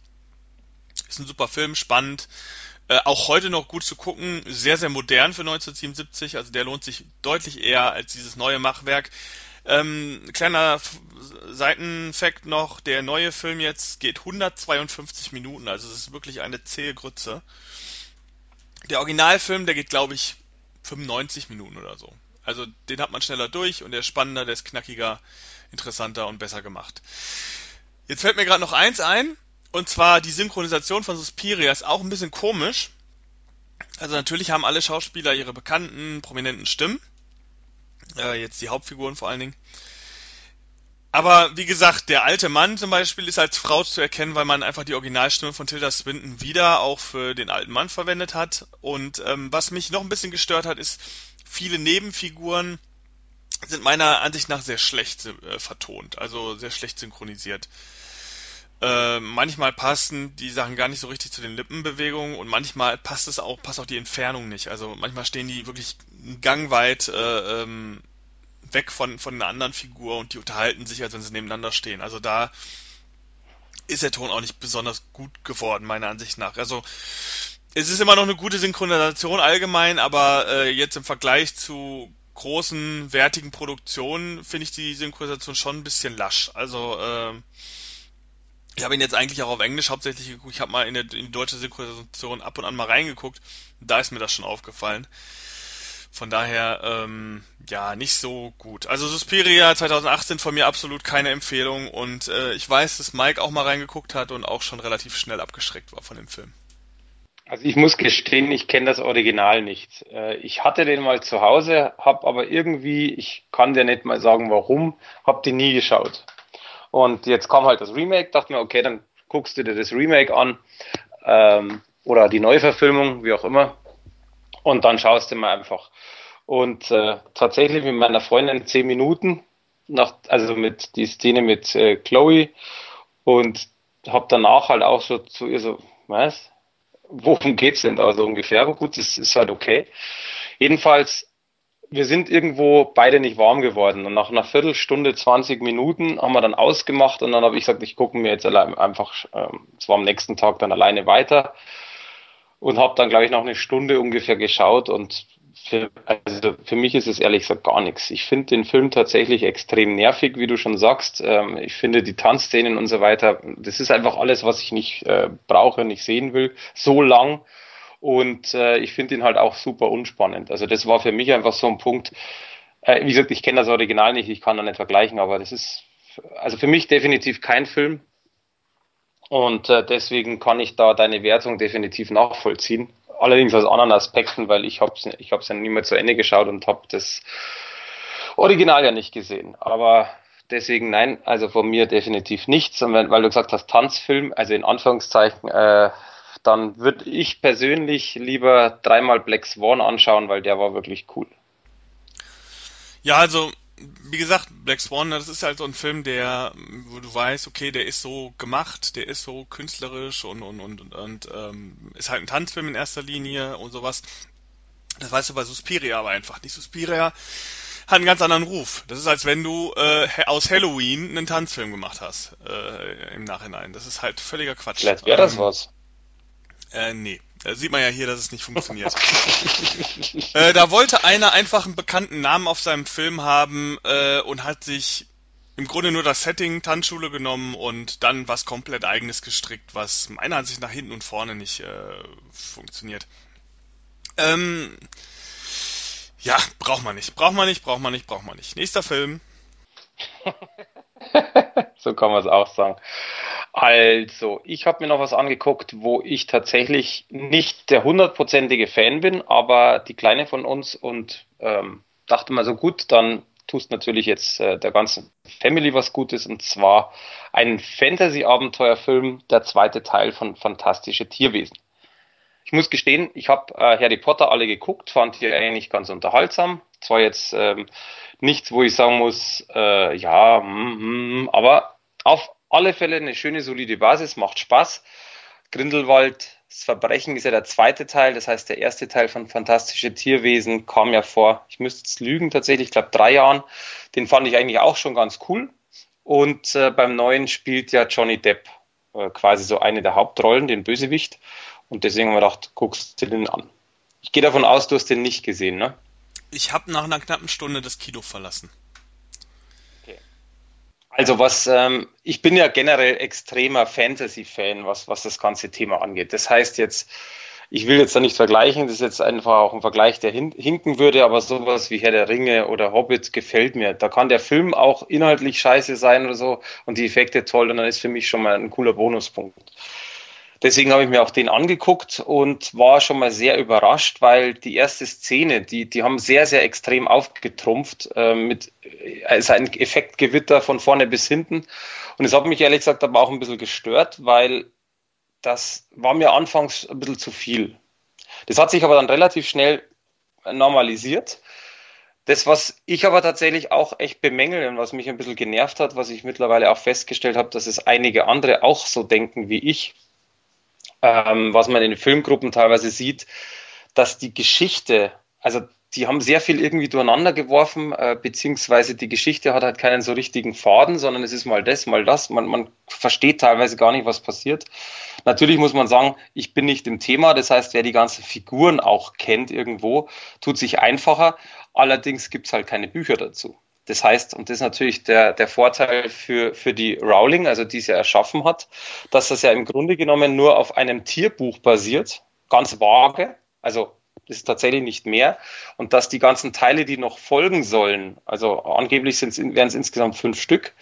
Ist ein super Film, spannend. Äh, auch heute noch gut zu gucken, sehr, sehr modern für 1977, also der lohnt sich deutlich eher als dieses neue Machwerk. Ähm, kleiner Seitenfakt noch, der neue Film jetzt geht 152 Minuten, also es ist wirklich eine zähe Grütze. Der Originalfilm, der geht glaube ich 95 Minuten oder so. Also den hat man schneller durch und der ist spannender, der ist knackiger, interessanter und besser gemacht. Jetzt fällt mir gerade noch eins ein, und zwar die Synchronisation von Suspiria ist auch ein bisschen komisch. Also natürlich haben alle Schauspieler ihre bekannten, prominenten Stimmen. Äh, jetzt die Hauptfiguren vor allen Dingen. Aber wie gesagt, der alte Mann zum Beispiel ist als Frau zu erkennen, weil man einfach die Originalstimme von Tilda Swinton wieder auch für den alten Mann verwendet hat. Und ähm, was mich noch ein bisschen gestört hat, ist, viele Nebenfiguren sind meiner Ansicht nach sehr schlecht äh, vertont, also sehr schlecht synchronisiert. Äh, manchmal passen die Sachen gar nicht so richtig zu den Lippenbewegungen und manchmal passt es auch, passt auch die Entfernung nicht. Also manchmal stehen die wirklich gangweit äh, ähm, weg von, von einer anderen Figur und die unterhalten sich, als wenn sie nebeneinander stehen. Also da ist der Ton auch nicht besonders gut geworden, meiner Ansicht nach. Also es ist immer noch eine gute Synchronisation allgemein, aber äh, jetzt im Vergleich zu großen, wertigen Produktionen finde ich die Synchronisation schon ein bisschen lasch. Also äh, ich habe ihn jetzt eigentlich auch auf Englisch hauptsächlich geguckt. Ich habe mal in, der, in die deutsche Synchronisation ab und an mal reingeguckt. Da ist mir das schon aufgefallen. Von daher, ähm, ja, nicht so gut. Also Suspiria 2018 von mir absolut keine Empfehlung und äh, ich weiß, dass Mike auch mal reingeguckt hat und auch schon relativ schnell abgeschreckt war von dem Film. Also ich muss gestehen, ich kenne das Original nicht. Äh, ich hatte den mal zu Hause, habe aber irgendwie, ich kann dir nicht mal sagen warum, habe den nie geschaut. Und jetzt kam halt das Remake, dachte mir, okay, dann guckst du dir das Remake an ähm, oder die Neuverfilmung, wie auch immer. Und dann schaust du mal einfach. Und äh, tatsächlich mit meiner Freundin zehn Minuten, nach, also mit die Szene mit äh, Chloe und habe danach halt auch so zu ihr so, was? Worum geht's denn da so ungefähr? Aber gut, das ist halt okay. Jedenfalls wir sind irgendwo beide nicht warm geworden. Und nach einer Viertelstunde, 20 Minuten haben wir dann ausgemacht und dann habe ich gesagt, ich gucke mir jetzt allein einfach, ähm, zwar am nächsten Tag dann alleine weiter und habe dann, glaube ich, noch eine Stunde ungefähr geschaut und für, also für mich ist es ehrlich gesagt gar nichts. Ich finde den Film tatsächlich extrem nervig, wie du schon sagst. Ähm, ich finde die Tanzszenen und so weiter, das ist einfach alles, was ich nicht äh, brauche, nicht sehen will, so lang. Und äh, ich finde ihn halt auch super unspannend. Also das war für mich einfach so ein Punkt. Äh, wie gesagt, ich kenne das Original nicht, ich kann da nicht vergleichen, aber das ist also für mich definitiv kein Film. Und äh, deswegen kann ich da deine Wertung definitiv nachvollziehen. Allerdings aus anderen Aspekten, weil ich habe es ich hab's ja nie mehr zu Ende geschaut und habe das Original ja nicht gesehen. Aber deswegen nein, also von mir definitiv nichts. Und wenn, weil du gesagt hast, Tanzfilm, also in Anführungszeichen, äh, dann würde ich persönlich lieber dreimal Black Swan anschauen, weil der war wirklich cool. Ja, also wie gesagt, Black Swan, das ist halt so ein Film, der, wo du weißt, okay, der ist so gemacht, der ist so künstlerisch und und und und, und ähm, ist halt ein Tanzfilm in erster Linie und sowas. Das weißt du bei Suspiria aber einfach nicht. Suspiria hat einen ganz anderen Ruf. Das ist, als wenn du äh, aus Halloween einen Tanzfilm gemacht hast äh, im Nachhinein. Das ist halt völliger Quatsch. Vielleicht wäre das ähm, was. Äh, nee. Da sieht man ja hier, dass es nicht funktioniert. äh, da wollte einer einfach einen bekannten Namen auf seinem Film haben äh, und hat sich im Grunde nur das Setting Tanzschule genommen und dann was komplett eigenes gestrickt, was meiner Ansicht nach hinten und vorne nicht äh, funktioniert. Ähm, ja, braucht man nicht. Braucht man nicht, braucht man nicht, braucht man nicht. Nächster Film. so kann man es auch sagen. Also, ich habe mir noch was angeguckt, wo ich tatsächlich nicht der hundertprozentige Fan bin, aber die Kleine von uns und ähm, dachte mal so gut, dann tust natürlich jetzt äh, der ganzen Family was Gutes und zwar ein Fantasy-Abenteuerfilm, der zweite Teil von Fantastische Tierwesen. Ich muss gestehen, ich habe äh, Harry Potter alle geguckt, fand die eigentlich ganz unterhaltsam. Zwar jetzt ähm, nichts, wo ich sagen muss, äh, ja, mm, mm, aber auf alle Fälle eine schöne, solide Basis, macht Spaß. Grindelwald, das Verbrechen ist ja der zweite Teil, das heißt der erste Teil von Fantastische Tierwesen kam ja vor, ich müsste es lügen tatsächlich, ich glaube drei Jahren. Den fand ich eigentlich auch schon ganz cool. Und äh, beim neuen spielt ja Johnny Depp äh, quasi so eine der Hauptrollen, den Bösewicht. Und deswegen haben wir gedacht, guckst du den an. Ich gehe davon aus, du hast den nicht gesehen, ne? Ich habe nach einer knappen Stunde das Kino verlassen. Also was, ähm, ich bin ja generell extremer Fantasy-Fan, was, was das ganze Thema angeht. Das heißt jetzt, ich will jetzt da nicht vergleichen, das ist jetzt einfach auch ein Vergleich, der hin, hinken würde, aber sowas wie Herr der Ringe oder Hobbit gefällt mir. Da kann der Film auch inhaltlich scheiße sein oder so und die Effekte toll und dann ist für mich schon mal ein cooler Bonuspunkt. Deswegen habe ich mir auch den angeguckt und war schon mal sehr überrascht, weil die erste Szene, die, die haben sehr, sehr extrem aufgetrumpft äh, mit also ein Effektgewitter von vorne bis hinten. Und es hat mich ehrlich gesagt aber auch ein bisschen gestört, weil das war mir anfangs ein bisschen zu viel. Das hat sich aber dann relativ schnell normalisiert. Das, was ich aber tatsächlich auch echt bemängel und was mich ein bisschen genervt hat, was ich mittlerweile auch festgestellt habe, dass es einige andere auch so denken wie ich, ähm, was man in den Filmgruppen teilweise sieht, dass die Geschichte, also die haben sehr viel irgendwie durcheinander geworfen, äh, beziehungsweise die Geschichte hat halt keinen so richtigen Faden, sondern es ist mal das, mal das. Man, man versteht teilweise gar nicht, was passiert. Natürlich muss man sagen, ich bin nicht im Thema, das heißt, wer die ganzen Figuren auch kennt irgendwo, tut sich einfacher. Allerdings gibt's halt keine Bücher dazu. Das heißt, und das ist natürlich der, der Vorteil für, für die Rowling, also die ja erschaffen hat, dass das ja im Grunde genommen nur auf einem Tierbuch basiert, ganz vage, also das ist tatsächlich nicht mehr, und dass die ganzen Teile, die noch folgen sollen, also angeblich wären es insgesamt fünf Stück,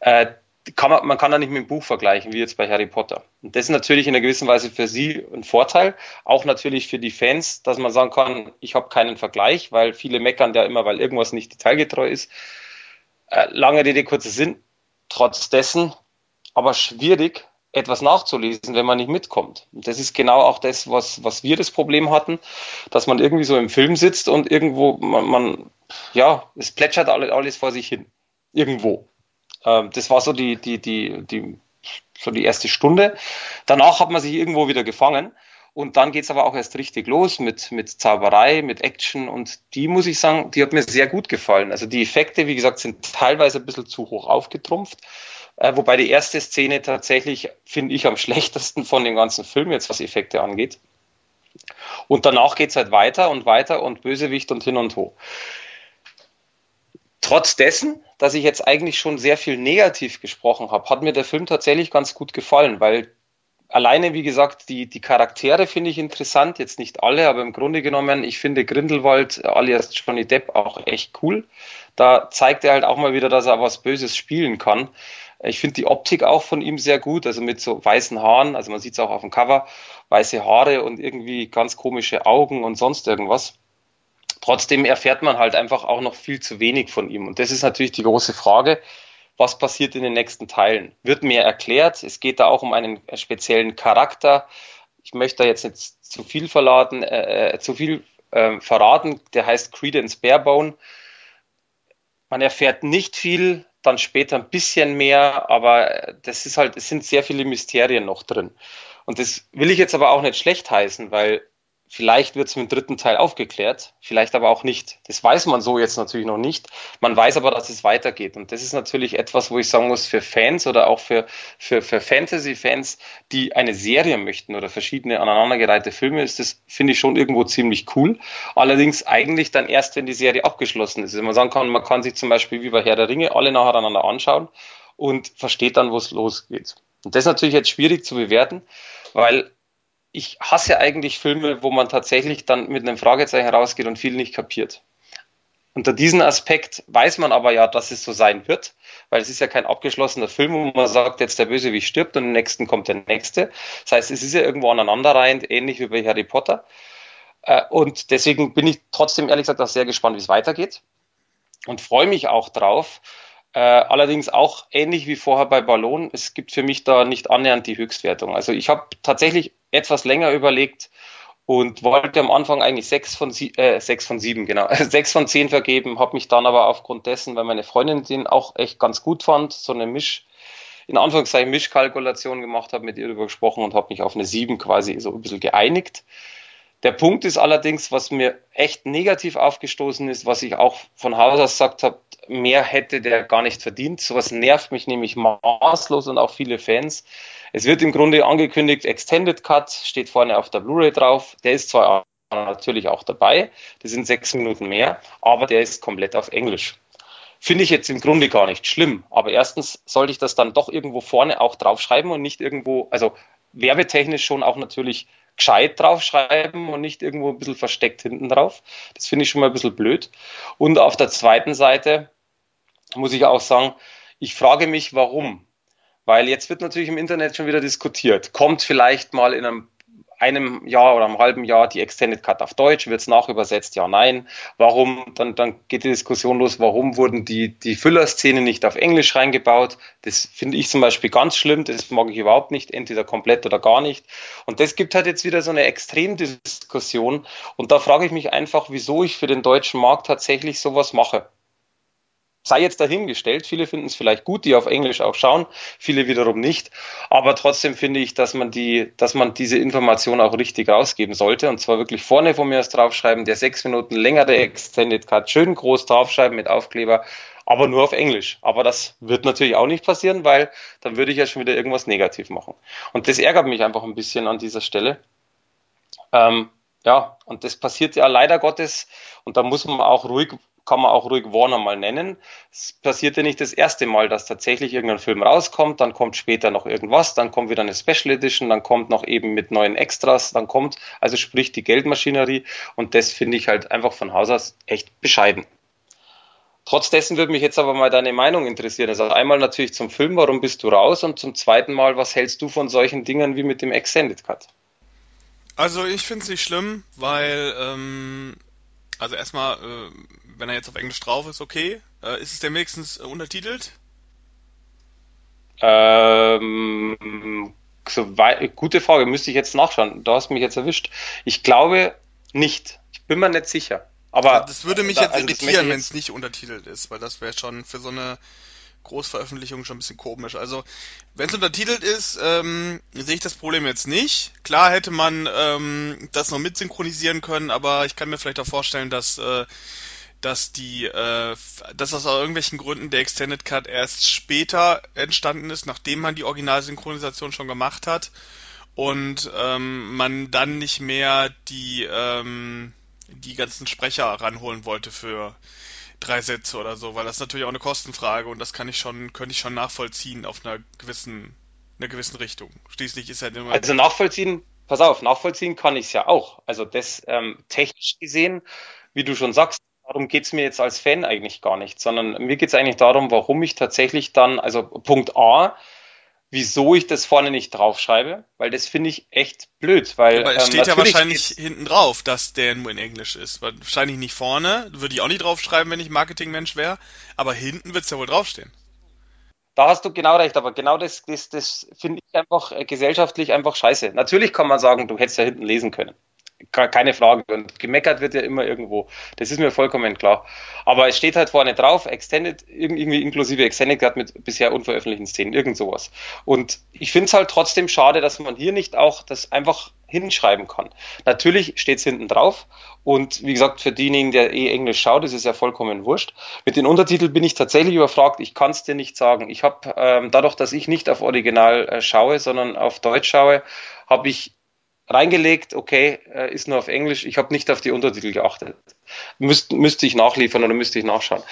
äh, kann man, man kann da nicht mit dem Buch vergleichen, wie jetzt bei Harry Potter. Und das ist natürlich in einer gewissen Weise für sie ein Vorteil, auch natürlich für die Fans, dass man sagen kann, ich habe keinen Vergleich, weil viele meckern ja immer, weil irgendwas nicht detailgetreu ist. Äh, lange Rede, kurzer Sinn. Trotz dessen aber schwierig, etwas nachzulesen, wenn man nicht mitkommt. Und das ist genau auch das, was, was wir das Problem hatten, dass man irgendwie so im Film sitzt und irgendwo, man, man ja, es plätschert alles vor sich hin. Irgendwo. Ähm, das war so die, die, die, die, so die erste Stunde. Danach hat man sich irgendwo wieder gefangen. Und dann geht's aber auch erst richtig los mit, mit Zauberei, mit Action. Und die, muss ich sagen, die hat mir sehr gut gefallen. Also die Effekte, wie gesagt, sind teilweise ein bisschen zu hoch aufgetrumpft. Äh, wobei die erste Szene tatsächlich, finde ich, am schlechtesten von dem ganzen Film jetzt, was Effekte angeht. Und danach geht's halt weiter und weiter und Bösewicht und hin und ho. Trotz dessen, dass ich jetzt eigentlich schon sehr viel negativ gesprochen habe, hat mir der Film tatsächlich ganz gut gefallen, weil alleine, wie gesagt, die, die Charaktere finde ich interessant, jetzt nicht alle, aber im Grunde genommen, ich finde Grindelwald alias Johnny Depp auch echt cool. Da zeigt er halt auch mal wieder, dass er was Böses spielen kann. Ich finde die Optik auch von ihm sehr gut, also mit so weißen Haaren, also man sieht es auch auf dem Cover, weiße Haare und irgendwie ganz komische Augen und sonst irgendwas. Trotzdem erfährt man halt einfach auch noch viel zu wenig von ihm. Und das ist natürlich die große Frage. Was passiert in den nächsten Teilen? Wird mehr erklärt? Es geht da auch um einen speziellen Charakter. Ich möchte da jetzt nicht zu viel verraten, äh, äh, zu viel äh, verraten. Der heißt Credence Barebone. Man erfährt nicht viel, dann später ein bisschen mehr, aber das ist halt, es sind sehr viele Mysterien noch drin. Und das will ich jetzt aber auch nicht schlecht heißen, weil Vielleicht wird es mit dem dritten Teil aufgeklärt, vielleicht aber auch nicht. Das weiß man so jetzt natürlich noch nicht. Man weiß aber, dass es weitergeht. Und das ist natürlich etwas, wo ich sagen muss, für Fans oder auch für, für, für Fantasy-Fans, die eine Serie möchten oder verschiedene aneinandergereihte Filme, ist das, finde ich, schon irgendwo ziemlich cool. Allerdings eigentlich dann erst, wenn die Serie abgeschlossen ist. Wenn man sagen kann, man kann sich zum Beispiel wie bei Herr der Ringe alle nacheinander anschauen und versteht dann, wo es losgeht. Und das ist natürlich jetzt schwierig zu bewerten, weil ich hasse eigentlich Filme, wo man tatsächlich dann mit einem Fragezeichen rausgeht und viel nicht kapiert. Unter diesem Aspekt weiß man aber ja, dass es so sein wird, weil es ist ja kein abgeschlossener Film, wo man sagt, jetzt der Bösewicht stirbt und im nächsten kommt der nächste. Das heißt, es ist ja irgendwo aneinanderreihend, ähnlich wie bei Harry Potter. Äh, und deswegen bin ich trotzdem ehrlich gesagt auch sehr gespannt, wie es weitergeht und freue mich auch drauf. Äh, allerdings auch ähnlich wie vorher bei Ballon, es gibt für mich da nicht annähernd die Höchstwertung. Also ich habe tatsächlich etwas länger überlegt und wollte am Anfang eigentlich sechs von, sie äh, sechs von sieben, genau, sechs von zehn vergeben, habe mich dann aber aufgrund dessen, weil meine Freundin den auch echt ganz gut fand, so eine Misch, in Anführungszeichen Mischkalkulation gemacht habe, mit ihr darüber gesprochen und habe mich auf eine sieben quasi so ein bisschen geeinigt. Der Punkt ist allerdings, was mir echt negativ aufgestoßen ist, was ich auch von Haus aus gesagt habe, mehr hätte der gar nicht verdient. Sowas nervt mich nämlich maßlos und auch viele Fans. Es wird im Grunde angekündigt, Extended Cut steht vorne auf der Blu-ray drauf. Der ist zwar natürlich auch dabei, das sind sechs Minuten mehr, aber der ist komplett auf Englisch. Finde ich jetzt im Grunde gar nicht schlimm. Aber erstens sollte ich das dann doch irgendwo vorne auch draufschreiben und nicht irgendwo, also werbetechnisch schon auch natürlich gescheit draufschreiben und nicht irgendwo ein bisschen versteckt hinten drauf. Das finde ich schon mal ein bisschen blöd. Und auf der zweiten Seite muss ich auch sagen, ich frage mich, warum. Weil jetzt wird natürlich im Internet schon wieder diskutiert. Kommt vielleicht mal in einem einem Jahr oder einem halben Jahr die Extended Cut auf Deutsch, wird es nachübersetzt, ja, nein. Warum, dann, dann geht die Diskussion los, warum wurden die, die Füllerszenen nicht auf Englisch reingebaut? Das finde ich zum Beispiel ganz schlimm, das mag ich überhaupt nicht, entweder komplett oder gar nicht. Und das gibt halt jetzt wieder so eine Extremdiskussion. Und da frage ich mich einfach, wieso ich für den deutschen Markt tatsächlich sowas mache sei jetzt dahingestellt. Viele finden es vielleicht gut, die auf Englisch auch schauen, viele wiederum nicht. Aber trotzdem finde ich, dass man die, dass man diese Information auch richtig rausgeben sollte. Und zwar wirklich vorne von mir aus draufschreiben, der sechs Minuten längere Extended Cut, schön groß draufschreiben mit Aufkleber, aber nur auf Englisch. Aber das wird natürlich auch nicht passieren, weil dann würde ich ja schon wieder irgendwas negativ machen. Und das ärgert mich einfach ein bisschen an dieser Stelle. Ähm, ja, und das passiert ja leider Gottes, und da muss man auch ruhig kann man auch ruhig Warner mal nennen. Es passiert ja nicht das erste Mal, dass tatsächlich irgendein Film rauskommt, dann kommt später noch irgendwas, dann kommt wieder eine Special Edition, dann kommt noch eben mit neuen Extras, dann kommt, also sprich die Geldmaschinerie und das finde ich halt einfach von Haus aus echt bescheiden. Trotz dessen würde mich jetzt aber mal deine Meinung interessieren. Also einmal natürlich zum Film, warum bist du raus? Und zum zweiten Mal, was hältst du von solchen Dingen wie mit dem Extended Cut? Also ich finde es nicht schlimm, weil ähm, also erstmal, äh, wenn er jetzt auf Englisch drauf ist, okay. Äh, ist es denn wenigstens äh, untertitelt? Ähm, so weit, gute Frage, müsste ich jetzt nachschauen. Du hast mich jetzt erwischt. Ich glaube nicht. Ich bin mir nicht sicher. Aber das würde mich da, jetzt also irritieren, wenn es nicht untertitelt ist, weil das wäre schon für so eine Großveröffentlichung schon ein bisschen komisch. Also, wenn es untertitelt ist, ähm, sehe ich das Problem jetzt nicht. Klar hätte man ähm, das noch mitsynchronisieren können, aber ich kann mir vielleicht auch vorstellen, dass äh, dass die, äh, dass aus irgendwelchen Gründen der Extended Cut erst später entstanden ist, nachdem man die Originalsynchronisation schon gemacht hat und ähm, man dann nicht mehr die ähm, die ganzen Sprecher ranholen wollte für drei Sätze oder so, weil das natürlich auch eine Kostenfrage und das kann ich schon, könnte ich schon nachvollziehen auf einer gewissen, einer gewissen Richtung. Schließlich ist ja immer. Also nachvollziehen, pass auf, nachvollziehen kann ich es ja auch. Also das ähm, technisch gesehen, wie du schon sagst, darum geht's mir jetzt als Fan eigentlich gar nicht, sondern mir geht's eigentlich darum, warum ich tatsächlich dann, also Punkt A, wieso ich das vorne nicht draufschreibe, weil das finde ich echt blöd, weil aber es ähm, steht ja wahrscheinlich hinten drauf, dass der nur in Englisch ist, wahrscheinlich nicht vorne, würde ich auch nicht draufschreiben, wenn ich Marketingmensch wäre, aber hinten wird's ja wohl draufstehen. Da hast du genau recht, aber genau das, das, das finde ich einfach äh, gesellschaftlich einfach scheiße. Natürlich kann man sagen, du hättest ja hinten lesen können. Keine Frage. Und gemeckert wird ja immer irgendwo. Das ist mir vollkommen klar. Aber es steht halt vorne drauf, Extended, irgendwie inklusive Extended Cut mit bisher unveröffentlichten Szenen, irgend sowas. Und ich finde es halt trotzdem schade, dass man hier nicht auch das einfach hinschreiben kann. Natürlich steht es hinten drauf und wie gesagt, für diejenigen, der eh Englisch schaut, ist es ja vollkommen wurscht. Mit den Untertiteln bin ich tatsächlich überfragt, ich kann es dir nicht sagen. Ich habe ähm, dadurch, dass ich nicht auf Original äh, schaue, sondern auf Deutsch schaue, habe ich reingelegt, okay, äh, ist nur auf Englisch, ich habe nicht auf die Untertitel geachtet. Müsst, müsste ich nachliefern oder müsste ich nachschauen.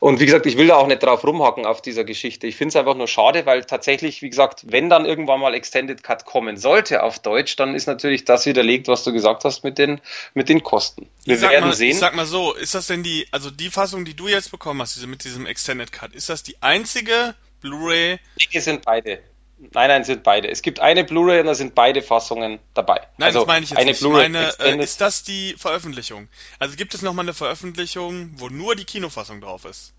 Und wie gesagt, ich will da auch nicht drauf rumhacken auf dieser Geschichte. Ich finde es einfach nur schade, weil tatsächlich, wie gesagt, wenn dann irgendwann mal Extended Cut kommen sollte auf Deutsch, dann ist natürlich das widerlegt, was du gesagt hast mit den, mit den Kosten. Wir werden mal, sehen. Ich sag mal so, ist das denn die, also die Fassung, die du jetzt bekommen hast, diese, mit diesem Extended Cut, ist das die einzige Blu-ray? Die sind beide. Nein, nein, sind beide. Es gibt eine Blu-ray und da sind beide Fassungen dabei. Nein, also das meine ich jetzt eine nicht. Blu-ray meine, äh, ist das die Veröffentlichung? Also gibt es nochmal eine Veröffentlichung, wo nur die Kinofassung drauf ist?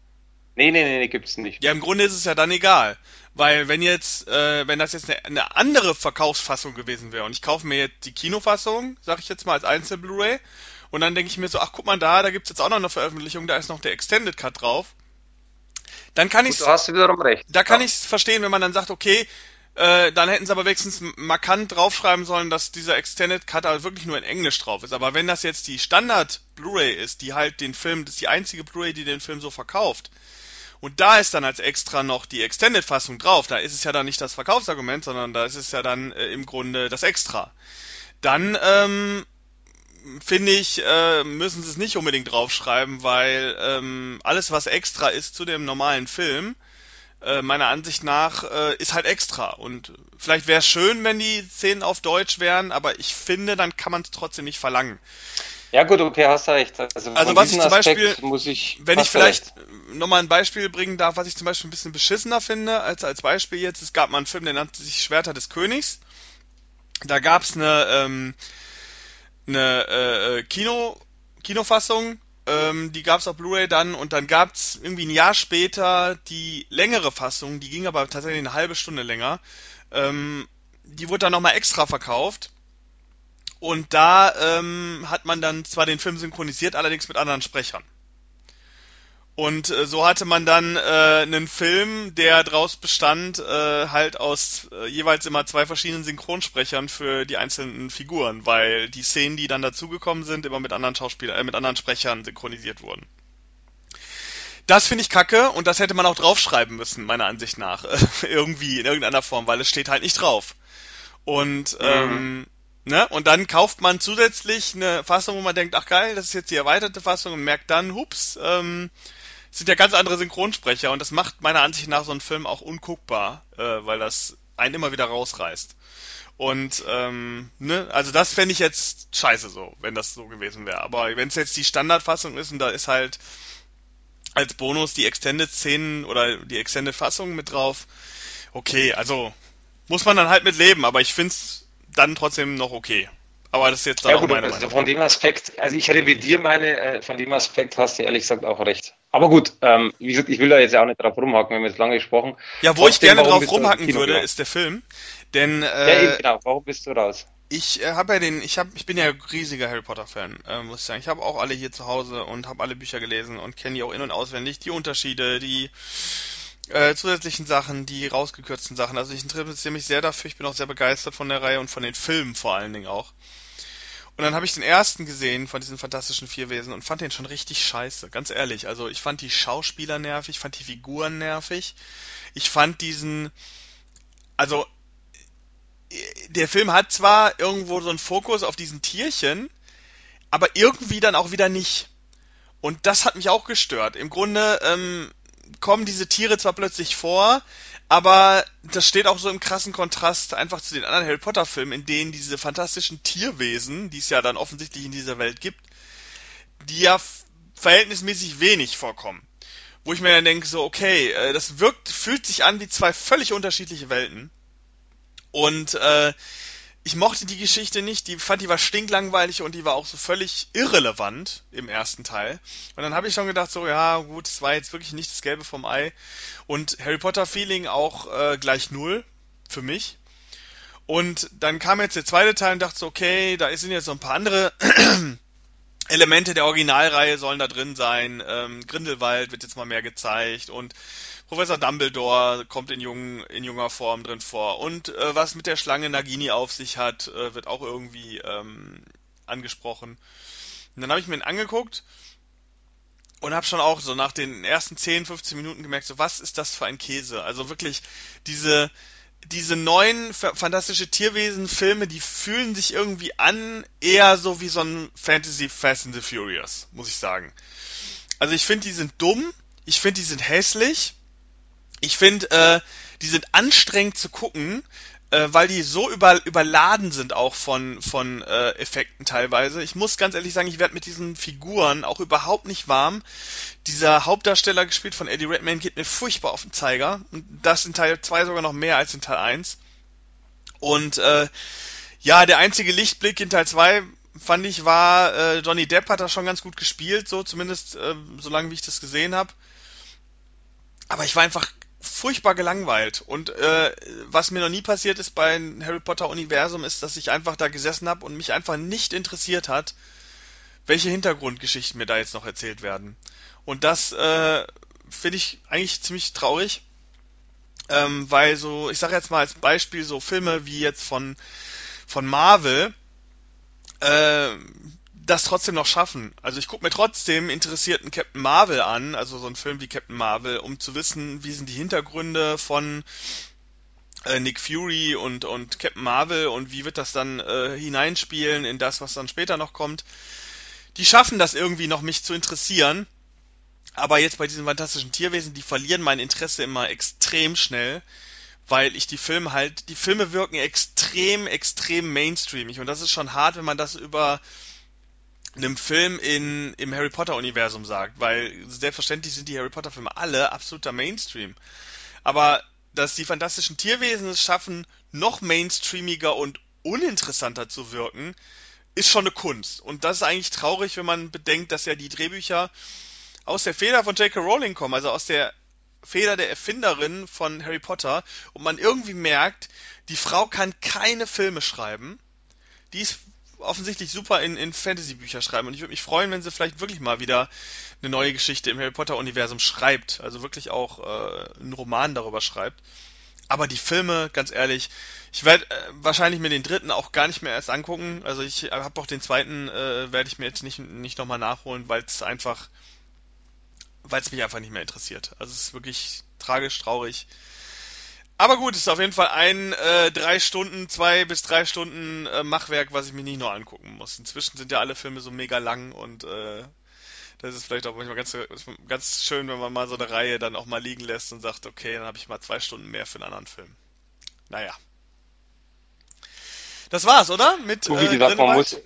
Nee, nee, nee, nee, gibt's nicht. Ja, im Grunde ist es ja dann egal. Weil wenn jetzt, äh, wenn das jetzt eine, eine andere Verkaufsfassung gewesen wäre und ich kaufe mir jetzt die Kinofassung, sag ich jetzt mal als Einzel-Blu-ray, und dann denke ich mir so, ach guck mal da, da gibt's jetzt auch noch eine Veröffentlichung, da ist noch der Extended Cut drauf. Dann kann ich. Du hast wiederum recht. Da kann ja. ich es verstehen, wenn man dann sagt, okay, äh, dann hätten sie aber wenigstens markant draufschreiben sollen, dass dieser Extended Cut halt wirklich nur in Englisch drauf ist. Aber wenn das jetzt die Standard Blu-ray ist, die halt den Film, das ist die einzige Blu-ray, die den Film so verkauft. Und da ist dann als extra noch die Extended-Fassung drauf. Da ist es ja dann nicht das Verkaufsargument, sondern da ist es ja dann äh, im Grunde das Extra. Dann ähm, finde ich, äh, müssen sie es nicht unbedingt draufschreiben, weil ähm, alles, was extra ist zu dem normalen Film, äh, meiner Ansicht nach äh, ist halt extra. Und vielleicht wäre es schön, wenn die Szenen auf Deutsch wären, aber ich finde, dann kann man es trotzdem nicht verlangen. Ja gut, okay, hast du recht. Also, also was ich zum Aspekt Beispiel, muss ich, wenn ich vielleicht nochmal ein Beispiel bringen darf, was ich zum Beispiel ein bisschen beschissener finde, als als Beispiel jetzt, es gab mal einen Film, der nannte sich Schwerter des Königs. Da gab es eine, ähm, eine äh, Kino, Kinofassung ähm, die gab es auf Blu-ray dann und dann gab es irgendwie ein Jahr später die längere Fassung, die ging aber tatsächlich eine halbe Stunde länger. Ähm, die wurde dann nochmal extra verkauft. Und da ähm, hat man dann zwar den Film synchronisiert, allerdings mit anderen Sprechern. Und äh, so hatte man dann äh, einen Film, der daraus bestand, äh, halt aus äh, jeweils immer zwei verschiedenen Synchronsprechern für die einzelnen Figuren, weil die Szenen, die dann dazugekommen sind, immer mit anderen Schauspielern, äh, mit anderen Sprechern synchronisiert wurden. Das finde ich kacke und das hätte man auch draufschreiben müssen, meiner Ansicht nach. Irgendwie, in irgendeiner Form, weil es steht halt nicht drauf. Und mhm. ähm, Ne? Und dann kauft man zusätzlich eine Fassung, wo man denkt, ach geil, das ist jetzt die erweiterte Fassung und merkt dann, hups, ähm, sind ja ganz andere Synchronsprecher und das macht meiner Ansicht nach so einen Film auch unguckbar, äh, weil das einen immer wieder rausreißt. Und ähm, ne, also das fände ich jetzt scheiße so, wenn das so gewesen wäre. Aber wenn es jetzt die Standardfassung ist und da ist halt als Bonus die Extended-Szenen oder die Extended-Fassung mit drauf, okay, also muss man dann halt mit leben, aber ich finde es dann trotzdem noch okay. Aber das ist jetzt dann ja, gut, meine also Meinung. Von dem Aspekt, also ich revidiere meine, äh, von dem Aspekt hast du ehrlich gesagt auch recht. Aber gut, ähm, wie gesagt, ich will da jetzt ja auch nicht drauf rumhacken, wir haben jetzt lange gesprochen. Ja, wo Trotzdem, ich gerne drauf rumhacken würde, ist der Film. Denn äh, ja, eben, genau. Warum bist du raus? Ich äh, habe ja den, ich habe, ich bin ja riesiger Harry Potter Fan, äh, muss ich sagen. Ich habe auch alle hier zu Hause und habe alle Bücher gelesen und kenne die auch in und auswendig, die Unterschiede, die äh, zusätzlichen Sachen, die rausgekürzten Sachen. Also ich interessiere mich sehr dafür. Ich bin auch sehr begeistert von der Reihe und von den Filmen vor allen Dingen auch. Und dann habe ich den ersten gesehen von diesen fantastischen vier Wesen und fand den schon richtig scheiße, ganz ehrlich. Also ich fand die Schauspieler nervig, fand die Figuren nervig. Ich fand diesen, also der Film hat zwar irgendwo so einen Fokus auf diesen Tierchen, aber irgendwie dann auch wieder nicht. Und das hat mich auch gestört. Im Grunde ähm, kommen diese Tiere zwar plötzlich vor, aber das steht auch so im krassen Kontrast einfach zu den anderen Harry Potter Filmen, in denen diese fantastischen Tierwesen, die es ja dann offensichtlich in dieser Welt gibt, die ja verhältnismäßig wenig vorkommen. Wo ich mir dann denke, so, okay, äh, das wirkt, fühlt sich an wie zwei völlig unterschiedliche Welten. Und äh, ich mochte die Geschichte nicht, die fand die war stinklangweilig und die war auch so völlig irrelevant im ersten Teil. Und dann habe ich schon gedacht, so ja gut, es war jetzt wirklich nicht das Gelbe vom Ei. Und Harry Potter Feeling auch äh, gleich null für mich. Und dann kam jetzt der zweite Teil und dachte so, okay, da sind jetzt so ein paar andere Elemente der Originalreihe sollen da drin sein. Ähm, Grindelwald wird jetzt mal mehr gezeigt und Professor Dumbledore kommt in, jungen, in junger Form drin vor. Und äh, was mit der Schlange Nagini auf sich hat, äh, wird auch irgendwie ähm, angesprochen. Und dann habe ich mir ihn angeguckt und habe schon auch so nach den ersten 10, 15 Minuten gemerkt, so was ist das für ein Käse? Also wirklich diese diese neuen fantastische Tierwesen-Filme, die fühlen sich irgendwie an, eher so wie so ein Fantasy Fast and the Furious, muss ich sagen. Also ich finde, die sind dumm, ich finde, die sind hässlich, ich finde, äh, die sind anstrengend zu gucken, äh, weil die so über, überladen sind auch von, von äh, Effekten teilweise. Ich muss ganz ehrlich sagen, ich werde mit diesen Figuren auch überhaupt nicht warm. Dieser Hauptdarsteller, gespielt von Eddie Redmayne, geht mir furchtbar auf den Zeiger. Und das in Teil 2 sogar noch mehr als in Teil 1. Und äh, ja, der einzige Lichtblick in Teil 2 fand ich war, äh, Johnny Depp hat da schon ganz gut gespielt, so zumindest äh, solange wie ich das gesehen habe. Aber ich war einfach furchtbar gelangweilt. Und äh, was mir noch nie passiert ist beim Harry Potter Universum, ist, dass ich einfach da gesessen habe und mich einfach nicht interessiert hat, welche Hintergrundgeschichten mir da jetzt noch erzählt werden. Und das äh, finde ich eigentlich ziemlich traurig, ähm, weil so, ich sage jetzt mal als Beispiel so Filme wie jetzt von von Marvel, äh, das trotzdem noch schaffen. Also ich gucke mir trotzdem interessierten Captain Marvel an, also so einen Film wie Captain Marvel, um zu wissen, wie sind die Hintergründe von äh, Nick Fury und, und Captain Marvel und wie wird das dann äh, hineinspielen in das, was dann später noch kommt. Die schaffen das irgendwie noch, mich zu interessieren. Aber jetzt bei diesen fantastischen Tierwesen, die verlieren mein Interesse immer extrem schnell, weil ich die Filme halt, die Filme wirken extrem, extrem mainstreamig und das ist schon hart, wenn man das über einem Film in, im Harry Potter Universum sagt, weil selbstverständlich sind die Harry Potter Filme alle absoluter Mainstream. Aber dass die fantastischen Tierwesen es schaffen, noch mainstreamiger und uninteressanter zu wirken, ist schon eine Kunst. Und das ist eigentlich traurig, wenn man bedenkt, dass ja die Drehbücher aus der Feder von J.K. Rowling kommen, also aus der Feder der Erfinderin von Harry Potter und man irgendwie merkt, die Frau kann keine Filme schreiben. Die ist offensichtlich super in, in Fantasy-Bücher schreiben. Und ich würde mich freuen, wenn sie vielleicht wirklich mal wieder eine neue Geschichte im Harry Potter-Universum schreibt. Also wirklich auch äh, einen Roman darüber schreibt. Aber die Filme, ganz ehrlich, ich werde äh, wahrscheinlich mir den dritten auch gar nicht mehr erst angucken. Also ich habe auch den zweiten, äh, werde ich mir jetzt nicht, nicht nochmal nachholen, weil es einfach, weil es mich einfach nicht mehr interessiert. Also es ist wirklich tragisch, traurig. Aber gut, ist auf jeden Fall ein äh, drei Stunden, zwei bis drei Stunden äh, Machwerk, was ich mir nicht nur angucken muss. Inzwischen sind ja alle Filme so mega lang und äh, das ist vielleicht auch manchmal ganz, ganz schön, wenn man mal so eine Reihe dann auch mal liegen lässt und sagt, okay, dann habe ich mal zwei Stunden mehr für einen anderen Film. Naja. Das war's, oder? Mit so wie äh, gesagt, man muss,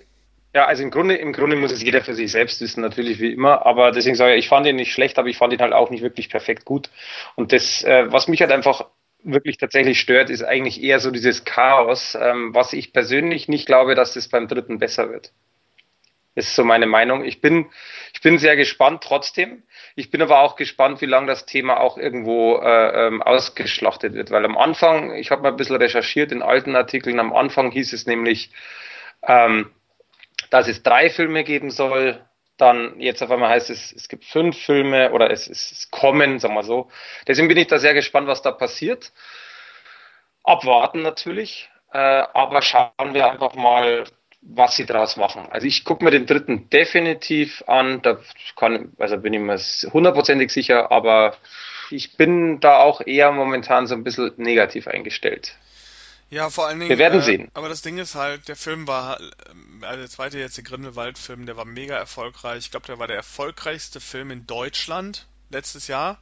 ja, also im Grunde, im Grunde muss es jeder für sich selbst wissen, natürlich wie immer. Aber deswegen sage ich, ich fand ihn nicht schlecht, aber ich fand ihn halt auch nicht wirklich perfekt gut. Und das, äh, was mich halt einfach wirklich tatsächlich stört, ist eigentlich eher so dieses Chaos, ähm, was ich persönlich nicht glaube, dass das beim dritten besser wird. Das ist so meine Meinung. Ich bin, ich bin sehr gespannt trotzdem. Ich bin aber auch gespannt, wie lange das Thema auch irgendwo äh, ähm, ausgeschlachtet wird. Weil am Anfang, ich habe mal ein bisschen recherchiert in alten Artikeln, am Anfang hieß es nämlich, ähm, dass es drei Filme geben soll, dann jetzt auf einmal heißt es, es gibt fünf Filme oder es, es, es kommen, sagen wir so. Deswegen bin ich da sehr gespannt, was da passiert. Abwarten natürlich, äh, aber schauen wir einfach mal, was sie daraus machen. Also ich gucke mir den dritten definitiv an, da kann, also bin ich mir hundertprozentig sicher, aber ich bin da auch eher momentan so ein bisschen negativ eingestellt. Ja, vor allen Dingen. Wir werden äh, sehen. Aber das Ding ist halt, der Film war, also der zweite jetzt, der Grindelwald-Film, der war mega erfolgreich. Ich glaube, der war der erfolgreichste Film in Deutschland letztes Jahr.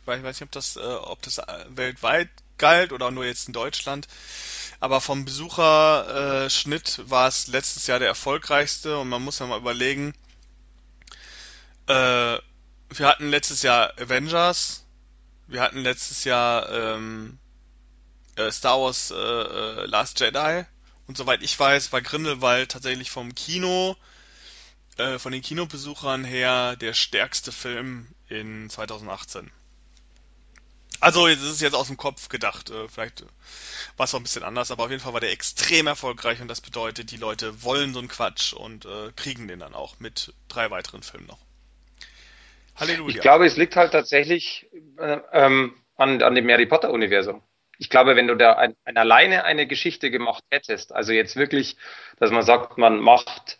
Ich weiß, nicht, ob das, äh, ob das äh, weltweit galt oder nur jetzt in Deutschland. Aber vom Besucherschnitt äh, war es letztes Jahr der erfolgreichste und man muss ja mal überlegen, äh, wir hatten letztes Jahr Avengers, wir hatten letztes Jahr ähm, äh, Star Wars äh, äh, Last Jedi. Und soweit ich weiß, war Grindelwald tatsächlich vom Kino, äh, von den Kinobesuchern her, der stärkste Film in 2018. Also, das ist jetzt aus dem Kopf gedacht. Äh, vielleicht war es auch ein bisschen anders, aber auf jeden Fall war der extrem erfolgreich und das bedeutet, die Leute wollen so einen Quatsch und äh, kriegen den dann auch mit drei weiteren Filmen noch. Halleluja. Ich glaube, es liegt halt tatsächlich äh, ähm, an, an dem Harry Potter-Universum. Ich glaube, wenn du da ein, ein, alleine eine Geschichte gemacht hättest, also jetzt wirklich, dass man sagt, man macht,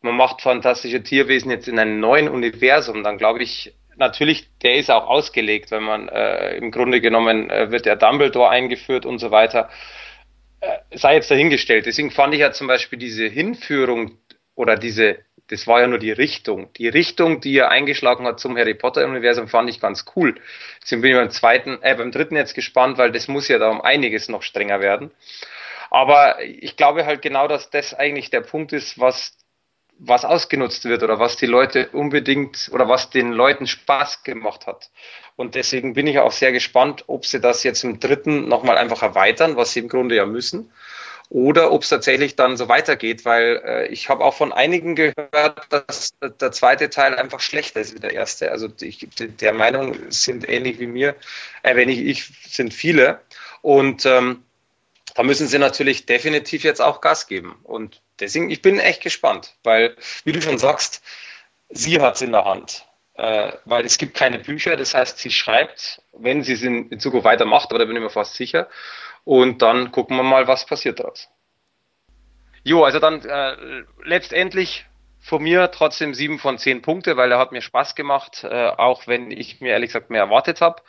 man macht fantastische Tierwesen jetzt in einem neuen Universum, dann glaube ich, natürlich, der ist auch ausgelegt, wenn man äh, im Grunde genommen äh, wird der Dumbledore eingeführt und so weiter. Äh, sei jetzt dahingestellt. Deswegen fand ich ja zum Beispiel diese Hinführung oder diese das war ja nur die Richtung. Die Richtung, die er eingeschlagen hat zum Harry Potter Universum, fand ich ganz cool. Deswegen bin ich beim zweiten, äh, beim dritten jetzt gespannt, weil das muss ja da um einiges noch strenger werden. Aber ich glaube halt genau, dass das eigentlich der Punkt ist, was, was ausgenutzt wird oder was die Leute unbedingt oder was den Leuten Spaß gemacht hat. Und deswegen bin ich auch sehr gespannt, ob sie das jetzt im dritten nochmal einfach erweitern, was sie im Grunde ja müssen oder ob es tatsächlich dann so weitergeht, weil äh, ich habe auch von einigen gehört, dass der zweite Teil einfach schlechter ist wie der erste. Also ich, der Meinung sind ähnlich wie mir, äh, wenn ich, ich sind viele und ähm, da müssen sie natürlich definitiv jetzt auch Gas geben und deswegen ich bin echt gespannt, weil wie du schon sagst, sie hat es in der Hand. Äh, weil es gibt keine Bücher, das heißt, sie schreibt, wenn sie es in, in Zukunft weitermacht, da bin ich mir fast sicher. Und dann gucken wir mal, was passiert daraus. Jo, also dann äh, letztendlich von mir trotzdem sieben von zehn Punkte, weil er hat mir Spaß gemacht, äh, auch wenn ich mir ehrlich gesagt mehr erwartet habe.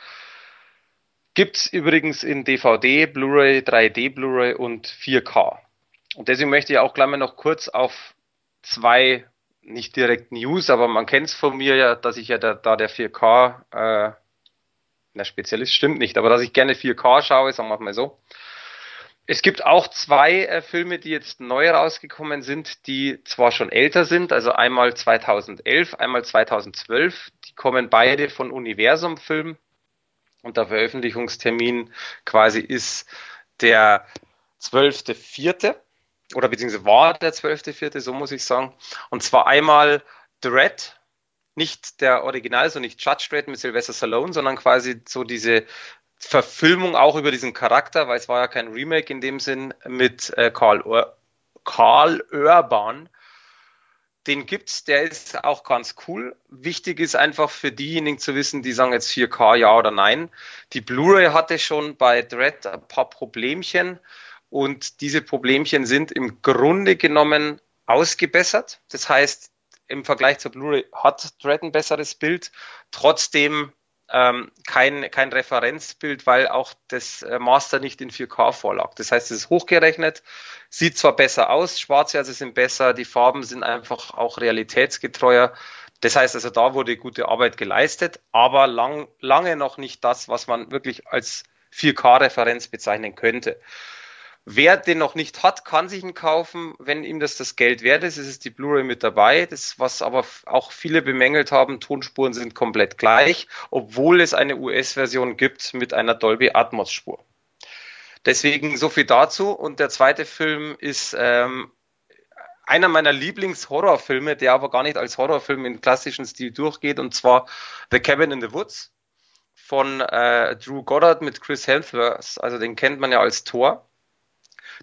Gibt's übrigens in DVD, Blu-ray, 3D Blu-ray und 4K. Und deswegen möchte ich auch gleich mal noch kurz auf zwei, nicht direkt News, aber man kennt es von mir ja, dass ich ja da, da der 4K äh, na, Spezialist stimmt nicht, aber dass ich gerne 4K schaue, sagen wir mal so. Es gibt auch zwei äh, Filme, die jetzt neu rausgekommen sind, die zwar schon älter sind, also einmal 2011, einmal 2012. Die kommen beide von Universum Film und der Veröffentlichungstermin quasi ist der 12.4. oder beziehungsweise war der 12.4., so muss ich sagen. Und zwar einmal Dread nicht der Original, so nicht Judge Dredd mit Sylvester Stallone, sondern quasi so diese Verfilmung auch über diesen Charakter, weil es war ja kein Remake in dem Sinn mit äh, Karl, Ur Karl Urban. Den gibt's, der ist auch ganz cool. Wichtig ist einfach für diejenigen zu wissen, die sagen jetzt 4K ja oder nein. Die Blu-ray hatte schon bei Dread ein paar Problemchen und diese Problemchen sind im Grunde genommen ausgebessert. Das heißt, im Vergleich zur Blu-ray hat Dread ein besseres Bild, trotzdem ähm, kein, kein Referenzbild, weil auch das äh, Master nicht in 4K vorlag. Das heißt, es ist hochgerechnet, sieht zwar besser aus, Schwarzwerte sind besser, die Farben sind einfach auch realitätsgetreuer. Das heißt also, da wurde gute Arbeit geleistet, aber lang, lange noch nicht das, was man wirklich als 4K-Referenz bezeichnen könnte. Wer den noch nicht hat, kann sich ihn kaufen, wenn ihm das das Geld wert ist. Es ist die Blu-ray mit dabei. Das, was aber auch viele bemängelt haben, Tonspuren sind komplett gleich, obwohl es eine US-Version gibt mit einer Dolby Atmos-Spur. Deswegen so viel dazu. Und der zweite Film ist ähm, einer meiner Lieblings-Horrorfilme, der aber gar nicht als Horrorfilm im klassischen Stil durchgeht, und zwar The Cabin in the Woods von äh, Drew Goddard mit Chris Hemsworth. Also den kennt man ja als Thor.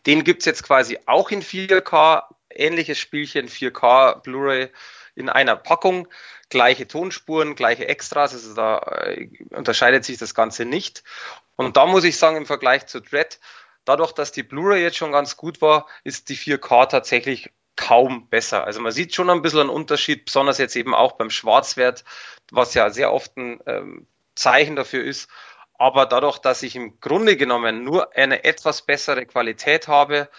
Den gibt's jetzt quasi auch in 4K, ähnliches Spielchen, 4K Blu-ray in einer Packung, gleiche Tonspuren, gleiche Extras, also da äh, unterscheidet sich das Ganze nicht. Und da muss ich sagen, im Vergleich zu Dread, dadurch, dass die Blu-ray jetzt schon ganz gut war, ist die 4K tatsächlich kaum besser. Also man sieht schon ein bisschen einen Unterschied, besonders jetzt eben auch beim Schwarzwert, was ja sehr oft ein ähm, Zeichen dafür ist, aber dadurch, dass ich im Grunde genommen nur eine etwas bessere Qualität habe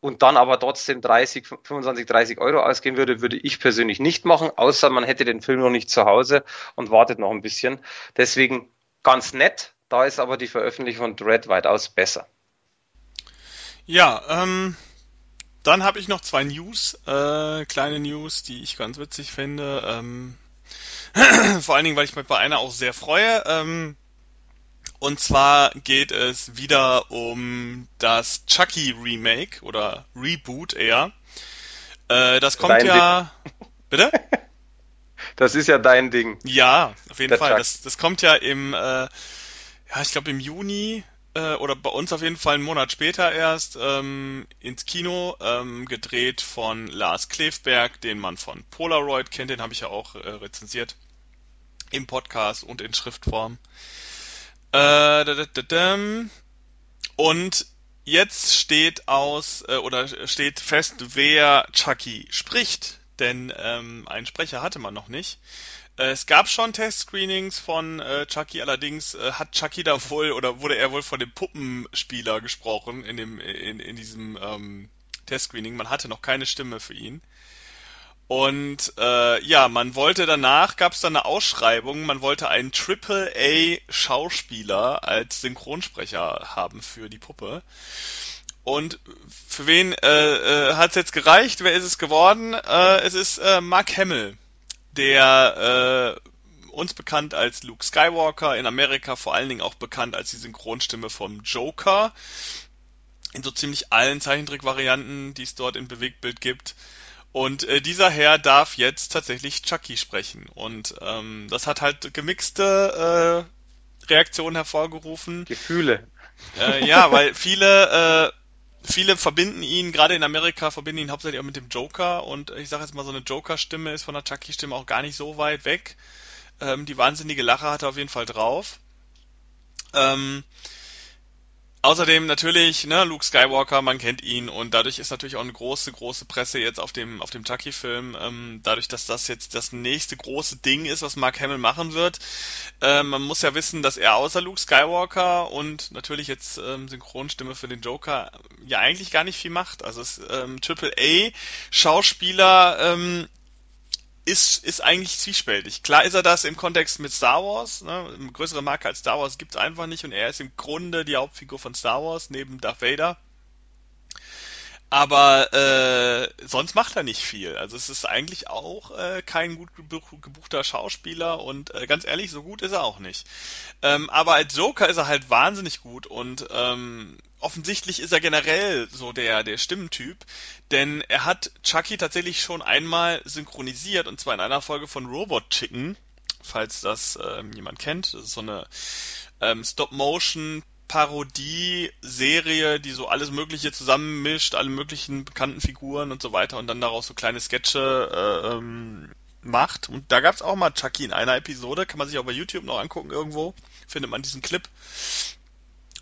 und dann aber trotzdem 30, 25, 30 Euro ausgeben würde, würde ich persönlich nicht machen, außer man hätte den Film noch nicht zu Hause und wartet noch ein bisschen. Deswegen ganz nett, da ist aber die Veröffentlichung von Dread weitaus besser. Ja, ähm, dann habe ich noch zwei News, äh, kleine News, die ich ganz witzig finde. Ähm, vor allen Dingen, weil ich mich bei einer auch sehr freue. Ähm, und zwar geht es wieder um das Chucky Remake oder Reboot eher. Äh, das kommt dein ja. Ding. Bitte? Das ist ja dein Ding. Ja, auf jeden Fall. Das, das kommt ja im äh, ja, ich glaube im Juni äh, oder bei uns auf jeden Fall einen Monat später erst ähm, ins Kino, ähm, gedreht von Lars Klefberg, den man von Polaroid kennt, den habe ich ja auch äh, rezensiert im Podcast und in Schriftform. Und jetzt steht aus äh, oder steht fest, wer Chucky spricht, denn ähm, einen Sprecher hatte man noch nicht. Äh, es gab schon Testscreenings von äh, Chucky, allerdings äh, hat Chucky da wohl oder wurde er wohl von dem Puppenspieler gesprochen in dem in, in diesem ähm, Testscreening. Man hatte noch keine Stimme für ihn. Und äh, ja, man wollte danach, gab es dann eine Ausschreibung, man wollte einen Triple-A-Schauspieler als Synchronsprecher haben für die Puppe. Und für wen äh, äh, hat es jetzt gereicht? Wer ist es geworden? Äh, es ist äh, Mark Hamill, der äh, uns bekannt als Luke Skywalker, in Amerika vor allen Dingen auch bekannt als die Synchronstimme vom Joker. In so ziemlich allen Zeichentrickvarianten, die es dort im Bewegtbild gibt. Und äh, dieser Herr darf jetzt tatsächlich Chucky sprechen. Und ähm, das hat halt gemixte äh, Reaktionen hervorgerufen. Gefühle. Äh, ja, weil viele, äh, viele verbinden ihn, gerade in Amerika, verbinden ihn hauptsächlich auch mit dem Joker. Und ich sage jetzt mal, so eine Joker-Stimme ist von der Chucky-Stimme auch gar nicht so weit weg. Ähm, die wahnsinnige Lache hat er auf jeden Fall drauf. Ähm, Außerdem natürlich, ne, Luke Skywalker, man kennt ihn und dadurch ist natürlich auch eine große, große Presse jetzt auf dem, auf dem Chucky-Film. Ähm, dadurch, dass das jetzt das nächste große Ding ist, was Mark Hamill machen wird. Äh, man muss ja wissen, dass er außer Luke Skywalker und natürlich jetzt ähm, Synchronstimme für den Joker ja eigentlich gar nicht viel macht. Also es ähm, Triple A Schauspieler ähm, ist, ist eigentlich zwiespältig. Klar ist er das im Kontext mit Star Wars, ne? eine größere Marke als Star Wars gibt's einfach nicht und er ist im Grunde die Hauptfigur von Star Wars neben Darth Vader. Aber äh, sonst macht er nicht viel. Also es ist eigentlich auch äh, kein gut gebuchter Schauspieler und äh, ganz ehrlich, so gut ist er auch nicht. Ähm, aber als Joker ist er halt wahnsinnig gut und ähm, offensichtlich ist er generell so der, der Stimmentyp, denn er hat Chucky tatsächlich schon einmal synchronisiert und zwar in einer Folge von Robot Chicken, falls das ähm, jemand kennt. Das ist so eine ähm, Stop-Motion Parodie-Serie, die so alles Mögliche zusammenmischt, alle möglichen bekannten Figuren und so weiter und dann daraus so kleine Sketche äh, ähm, macht. Und da gab's auch mal Chucky in einer Episode, kann man sich auch bei YouTube noch angucken irgendwo, findet man diesen Clip.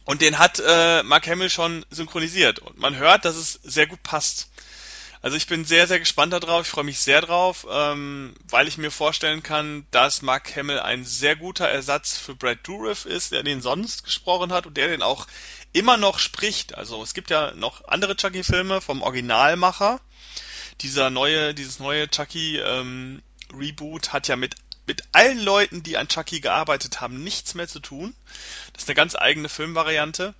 Und den hat äh, Mark Hamill schon synchronisiert und man hört, dass es sehr gut passt. Also ich bin sehr, sehr gespannt darauf. Ich freue mich sehr drauf, ähm, weil ich mir vorstellen kann, dass Mark Hamill ein sehr guter Ersatz für Brad Dourif ist, der den sonst gesprochen hat und der den auch immer noch spricht. Also es gibt ja noch andere Chucky-Filme vom Originalmacher. Dieser neue, dieses neue Chucky ähm, Reboot hat ja mit mit allen Leuten, die an Chucky gearbeitet haben, nichts mehr zu tun. Das ist eine ganz eigene Filmvariante.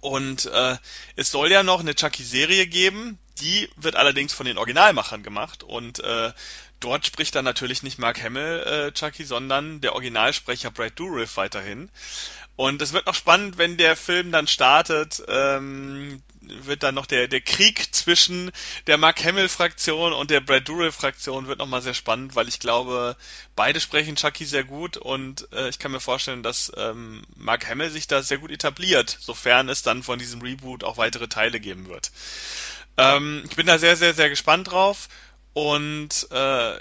Und äh, es soll ja noch eine Chucky-Serie geben, die wird allerdings von den Originalmachern gemacht und äh, dort spricht dann natürlich nicht Mark Hamill äh, Chucky, sondern der Originalsprecher Brad Dourif weiterhin. Und es wird noch spannend, wenn der Film dann startet, ähm, wird dann noch der, der Krieg zwischen der Mark Hamill-Fraktion und der Brad Dourif-Fraktion wird nochmal sehr spannend, weil ich glaube, beide sprechen Chucky sehr gut und äh, ich kann mir vorstellen, dass ähm, Mark Hamill sich da sehr gut etabliert, sofern es dann von diesem Reboot auch weitere Teile geben wird. Ähm, ich bin da sehr, sehr, sehr gespannt drauf. Und äh,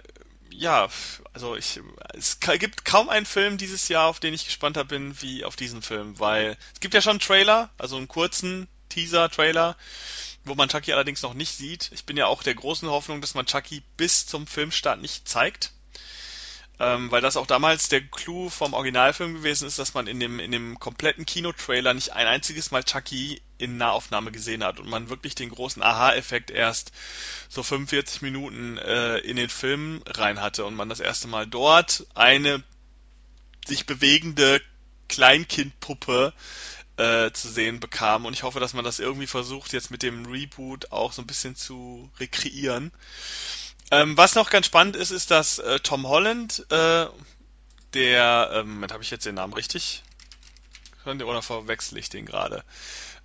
ja, also ich, es gibt kaum einen Film dieses Jahr, auf den ich gespannter bin, wie auf diesen Film, weil es gibt ja schon einen Trailer, also einen kurzen Teaser-Trailer, wo man Chucky allerdings noch nicht sieht. Ich bin ja auch der großen Hoffnung, dass man Chucky bis zum Filmstart nicht zeigt ähm, weil das auch damals der Clou vom Originalfilm gewesen ist, dass man in dem, in dem kompletten Kinotrailer nicht ein einziges Mal Chucky in Nahaufnahme gesehen hat und man wirklich den großen Aha-Effekt erst so 45 Minuten äh, in den Film rein hatte und man das erste Mal dort eine sich bewegende Kleinkindpuppe äh, zu sehen bekam und ich hoffe, dass man das irgendwie versucht jetzt mit dem Reboot auch so ein bisschen zu rekreieren. Ähm, was noch ganz spannend ist, ist, dass äh, Tom Holland, äh, der, ähm, Moment, habe ich jetzt den Namen richtig? Oder verwechsel ich den gerade?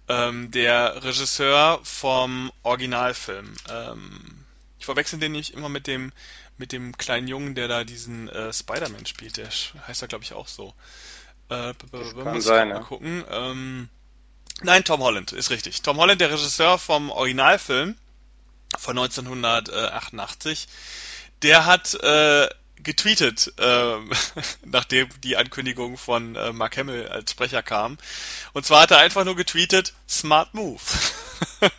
Ähm, der Regisseur vom Originalfilm. Ähm, ich verwechsel den nicht immer mit dem mit dem kleinen Jungen, der da diesen äh, Spider-Man spielt. Der heißt da, glaube ich, auch so. Äh, kann sein, ja. Mal gucken. Ähm, nein, Tom Holland ist richtig. Tom Holland, der Regisseur vom Originalfilm von 1988, der hat äh, getweetet, äh, nachdem die Ankündigung von äh, Mark Hamill als Sprecher kam. Und zwar hat er einfach nur getweetet, Smart Move.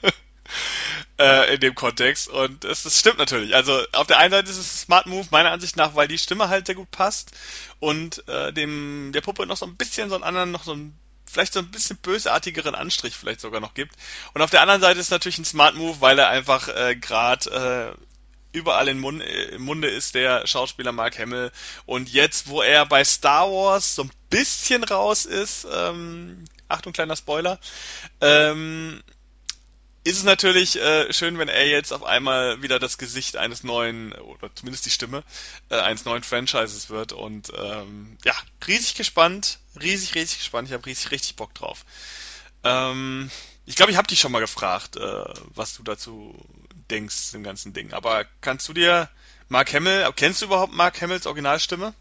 äh, in dem Kontext. Und es, es stimmt natürlich. Also auf der einen Seite ist es ein Smart Move, meiner Ansicht nach, weil die Stimme halt sehr gut passt und äh, dem der Puppe noch so ein bisschen so einen anderen, noch so ein vielleicht so ein bisschen bösartigeren Anstrich vielleicht sogar noch gibt. Und auf der anderen Seite ist natürlich ein Smart Move, weil er einfach äh, gerade äh, überall im Munde, im Munde ist der Schauspieler Mark Hamill. Und jetzt, wo er bei Star Wars so ein bisschen raus ist, ähm, Achtung, kleiner Spoiler, ähm, ist es natürlich äh, schön, wenn er jetzt auf einmal wieder das Gesicht eines neuen, oder zumindest die Stimme, äh, eines neuen Franchises wird. Und ähm, ja, riesig gespannt, riesig, riesig gespannt. Ich habe riesig, richtig Bock drauf. Ähm, ich glaube, ich habe dich schon mal gefragt, äh, was du dazu denkst, dem ganzen Ding. Aber kannst du dir Mark Hamill, kennst du überhaupt Mark Hamills Originalstimme?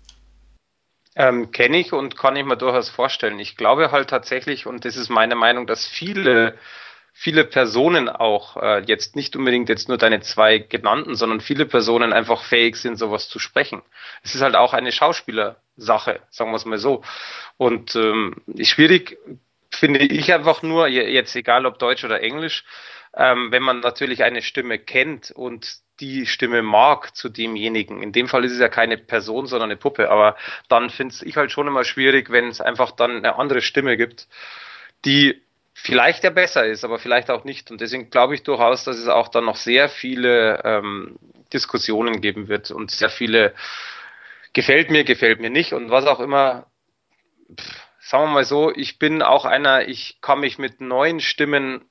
Ähm, Kenne ich und kann ich mir durchaus vorstellen. Ich glaube halt tatsächlich, und das ist meine Meinung, dass viele viele Personen auch, äh, jetzt nicht unbedingt jetzt nur deine zwei genannten, sondern viele Personen einfach fähig sind, sowas zu sprechen. Es ist halt auch eine Schauspielersache, sagen wir es mal so. Und ähm, schwierig finde ich einfach nur, jetzt egal ob Deutsch oder Englisch, ähm, wenn man natürlich eine Stimme kennt und die Stimme mag zu demjenigen. In dem Fall ist es ja keine Person, sondern eine Puppe. Aber dann finde ich halt schon immer schwierig, wenn es einfach dann eine andere Stimme gibt, die vielleicht ja besser ist, aber vielleicht auch nicht. Und deswegen glaube ich durchaus, dass es auch dann noch sehr viele ähm, Diskussionen geben wird und sehr viele gefällt mir, gefällt mir nicht und was auch immer. Pff, sagen wir mal so, ich bin auch einer, ich kann mich mit neuen Stimmen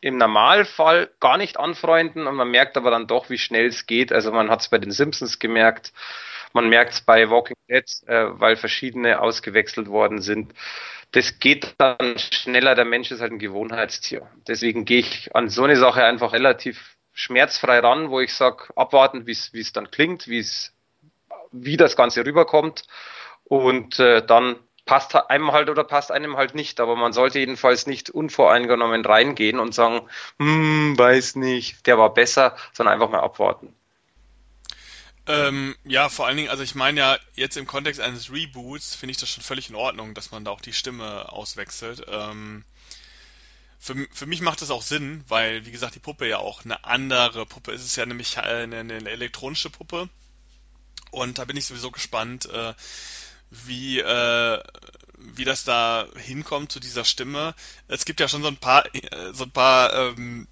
im Normalfall gar nicht anfreunden und man merkt aber dann doch, wie schnell es geht. Also man hat es bei den Simpsons gemerkt, man merkt es bei Walking Dead, äh, weil verschiedene ausgewechselt worden sind das geht dann schneller. Der Mensch ist halt ein Gewohnheitstier. Deswegen gehe ich an so eine Sache einfach relativ schmerzfrei ran, wo ich sage, abwarten, wie es dann klingt, wie es wie das Ganze rüberkommt und äh, dann passt einem halt oder passt einem halt nicht. Aber man sollte jedenfalls nicht unvoreingenommen reingehen und sagen, hm, weiß nicht, der war besser, sondern einfach mal abwarten. Ähm, ja, vor allen Dingen, also ich meine ja, jetzt im Kontext eines Reboots finde ich das schon völlig in Ordnung, dass man da auch die Stimme auswechselt. Ähm, für, für mich macht das auch Sinn, weil, wie gesagt, die Puppe ja auch eine andere Puppe ist. Es ist ja nämlich eine, eine elektronische Puppe. Und da bin ich sowieso gespannt, äh, wie, äh, wie das da hinkommt zu dieser Stimme. Es gibt ja schon so ein paar, äh, so ein paar ähm,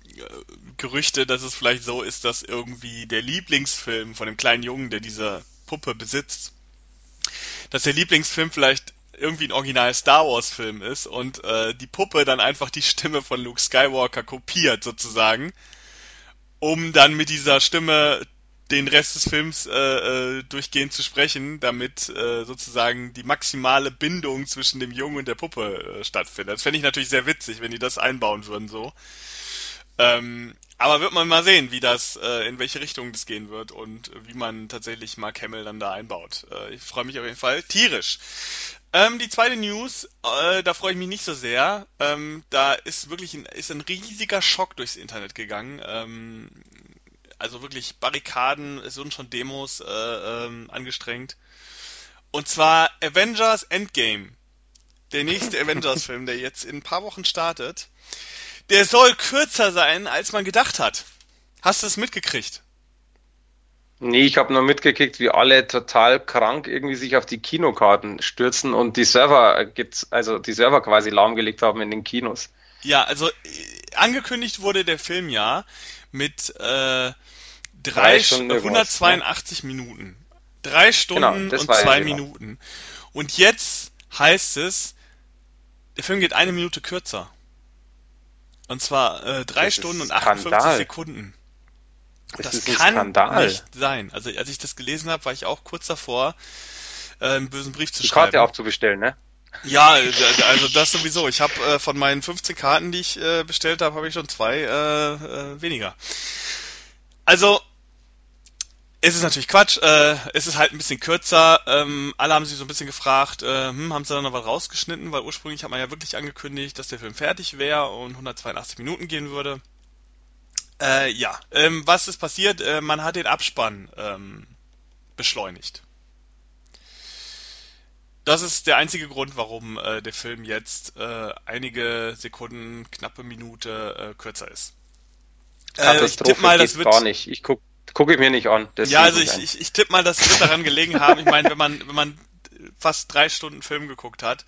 Gerüchte, dass es vielleicht so ist, dass irgendwie der Lieblingsfilm von dem kleinen Jungen, der diese Puppe besitzt, dass der Lieblingsfilm vielleicht irgendwie ein Original Star Wars Film ist und äh, die Puppe dann einfach die Stimme von Luke Skywalker kopiert sozusagen, um dann mit dieser Stimme den Rest des Films äh, äh, durchgehend zu sprechen, damit äh, sozusagen die maximale Bindung zwischen dem Jungen und der Puppe äh, stattfindet. Das fände ich natürlich sehr witzig, wenn die das einbauen würden so. Ähm, aber wird man mal sehen, wie das, äh, in welche Richtung das gehen wird und wie man tatsächlich Mark Hamill dann da einbaut. Äh, ich freue mich auf jeden Fall tierisch. Ähm, die zweite News, äh, da freue ich mich nicht so sehr. Ähm, da ist wirklich ein, ist ein riesiger Schock durchs Internet gegangen. Ähm, also wirklich Barrikaden, es wurden schon Demos äh, ähm, angestrengt. Und zwar Avengers Endgame. Der nächste Avengers-Film, der jetzt in ein paar Wochen startet. Der soll kürzer sein, als man gedacht hat. Hast du es mitgekriegt? Nee, ich habe nur mitgekriegt, wie alle total krank irgendwie sich auf die Kinokarten stürzen und die Server, also die Server quasi lahmgelegt haben in den Kinos. Ja, also äh, angekündigt wurde der Film ja mit äh, drei, drei 182 ne? Minuten. Drei Stunden genau, und zwei Minuten. Und jetzt heißt es, der Film geht eine Minute kürzer. Und zwar äh, drei Stunden und 58 Skandal. Sekunden. Das, das kann Skandal. nicht sein. Also als ich das gelesen habe, war ich auch kurz davor, äh, einen bösen Brief zu Die schreiben. Die Karte aufzubestellen, ne? Ja, also das sowieso. Ich habe äh, von meinen 15 Karten, die ich äh, bestellt habe, habe ich schon zwei äh, äh, weniger. Also Es ist natürlich Quatsch. Äh, es ist halt ein bisschen kürzer. Ähm, alle haben sich so ein bisschen gefragt, äh, hm, haben sie da noch was rausgeschnitten? Weil ursprünglich hat man ja wirklich angekündigt, dass der Film fertig wäre und 182 Minuten gehen würde. Äh, ja, ähm, was ist passiert? Äh, man hat den Abspann ähm, beschleunigt. Das ist der einzige Grund, warum äh, der Film jetzt äh, einige Sekunden, knappe Minute äh, kürzer ist. Katastrophe ich tippe mal, das wird gar nicht. Ich guck, gucke ich mir nicht an. Ja, also ich, ich, ich tippe mal, das wird daran gelegen haben. Ich meine, wenn man wenn man fast drei Stunden Film geguckt hat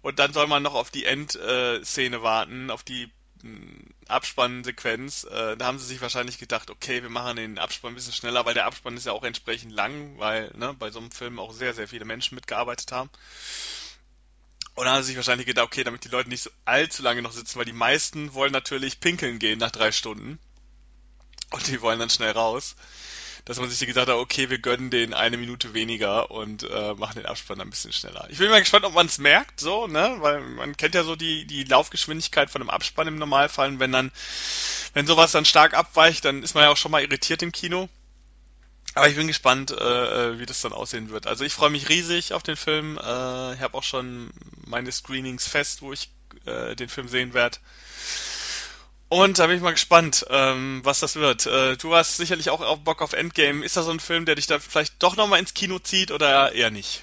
und dann soll man noch auf die Endszene warten, auf die Abspannsequenz, äh, da haben sie sich wahrscheinlich gedacht, okay, wir machen den Abspann ein bisschen schneller, weil der Abspann ist ja auch entsprechend lang, weil ne, bei so einem Film auch sehr, sehr viele Menschen mitgearbeitet haben. Und dann haben sie sich wahrscheinlich gedacht, okay, damit die Leute nicht so allzu lange noch sitzen, weil die meisten wollen natürlich pinkeln gehen nach drei Stunden. Und die wollen dann schnell raus dass man sich gedacht hat, okay, wir gönnen den eine Minute weniger und äh, machen den Abspann ein bisschen schneller. Ich bin mal gespannt, ob man es merkt, so, ne, weil man kennt ja so die die Laufgeschwindigkeit von einem Abspann im Normalfall. Und wenn dann, wenn sowas dann stark abweicht, dann ist man ja auch schon mal irritiert im Kino. Aber ich bin gespannt, äh, äh wie das dann aussehen wird. Also ich freue mich riesig auf den Film. Äh, ich habe auch schon meine Screenings fest, wo ich äh, den Film sehen werde. Und da bin ich mal gespannt, ähm, was das wird. Äh, du hast sicherlich auch auf Bock auf Endgame. Ist das so ein Film, der dich da vielleicht doch nochmal ins Kino zieht oder eher nicht?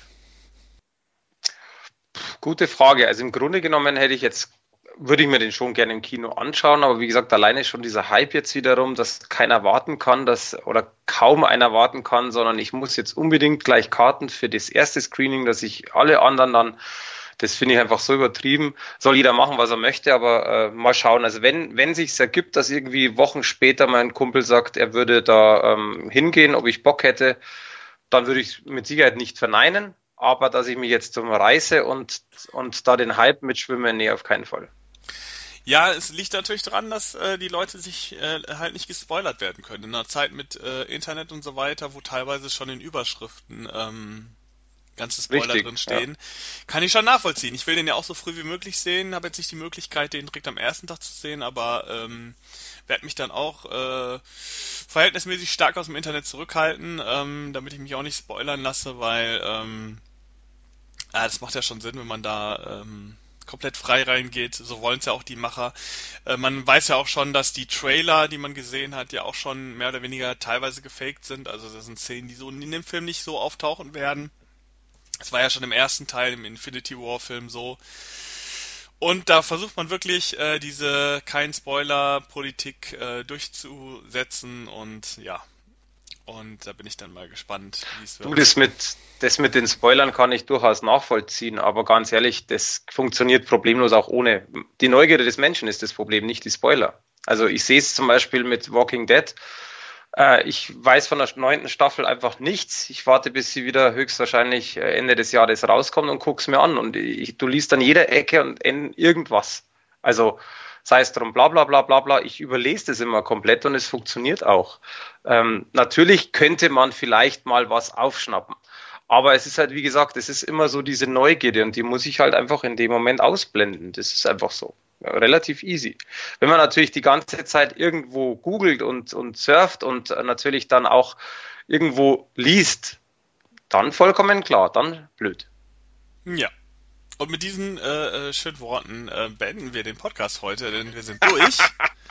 Gute Frage. Also im Grunde genommen hätte ich jetzt, würde ich mir den schon gerne im Kino anschauen, aber wie gesagt, alleine schon dieser Hype jetzt wiederum, dass keiner warten kann, dass, oder kaum einer warten kann, sondern ich muss jetzt unbedingt gleich Karten für das erste Screening, dass ich alle anderen dann das finde ich einfach so übertrieben. Soll jeder machen, was er möchte, aber äh, mal schauen. Also wenn, wenn sich's ergibt, dass irgendwie Wochen später mein Kumpel sagt, er würde da ähm, hingehen, ob ich Bock hätte, dann würde ich mit Sicherheit nicht verneinen. Aber dass ich mich jetzt zum Reise und, und da den Hype mitschwimme, nee, auf keinen Fall. Ja, es liegt natürlich daran, dass äh, die Leute sich äh, halt nicht gespoilert werden können. In einer Zeit mit äh, Internet und so weiter, wo teilweise schon in Überschriften ähm, ganze Spoiler Richtig, drin stehen. Ja. Kann ich schon nachvollziehen. Ich will den ja auch so früh wie möglich sehen, habe jetzt nicht die Möglichkeit, den direkt am ersten Tag zu sehen, aber ähm, werde mich dann auch äh, verhältnismäßig stark aus dem Internet zurückhalten, ähm, damit ich mich auch nicht spoilern lasse, weil ähm, ja, das macht ja schon Sinn, wenn man da ähm, komplett frei reingeht. So wollen es ja auch die Macher. Äh, man weiß ja auch schon, dass die Trailer, die man gesehen hat, ja auch schon mehr oder weniger teilweise gefaked sind. Also das sind Szenen, die so in dem Film nicht so auftauchen werden. Das war ja schon im ersten Teil, im Infinity War Film so. Und da versucht man wirklich, äh, diese Kein-Spoiler-Politik äh, durchzusetzen und ja. Und da bin ich dann mal gespannt, wie es wird. Du, das mit, das mit den Spoilern kann ich durchaus nachvollziehen, aber ganz ehrlich, das funktioniert problemlos auch ohne. Die Neugierde des Menschen ist das Problem, nicht die Spoiler. Also ich sehe es zum Beispiel mit Walking Dead äh, ich weiß von der neunten Staffel einfach nichts. Ich warte, bis sie wieder höchstwahrscheinlich äh, Ende des Jahres rauskommt und guck's mir an. Und ich, du liest an jeder Ecke und in irgendwas. Also sei es drum, bla bla bla bla bla. Ich überlese das immer komplett und es funktioniert auch. Ähm, natürlich könnte man vielleicht mal was aufschnappen. Aber es ist halt, wie gesagt, es ist immer so diese Neugierde und die muss ich halt einfach in dem Moment ausblenden. Das ist einfach so relativ easy. Wenn man natürlich die ganze Zeit irgendwo googelt und, und surft und natürlich dann auch irgendwo liest, dann vollkommen klar, dann blöd. Ja. Und mit diesen äh, äh, schönen Worten äh, beenden wir den Podcast heute, denn wir sind durch.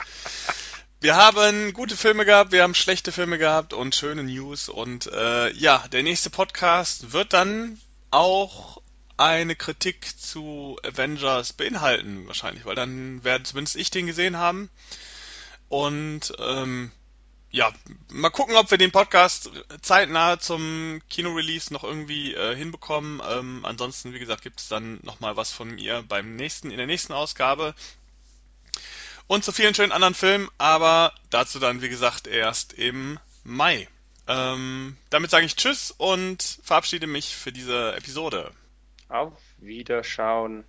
wir haben gute Filme gehabt, wir haben schlechte Filme gehabt und schöne News. Und äh, ja, der nächste Podcast wird dann auch eine Kritik zu Avengers beinhalten, wahrscheinlich, weil dann werde zumindest ich den gesehen haben. Und ähm, ja, mal gucken, ob wir den Podcast zeitnah zum Kino-Release noch irgendwie äh, hinbekommen. Ähm, ansonsten, wie gesagt, gibt es dann nochmal was von mir beim nächsten, in der nächsten Ausgabe. Und zu vielen schönen anderen Filmen, aber dazu dann, wie gesagt, erst im Mai. Ähm, damit sage ich Tschüss und verabschiede mich für diese Episode. Auf Wiederschauen.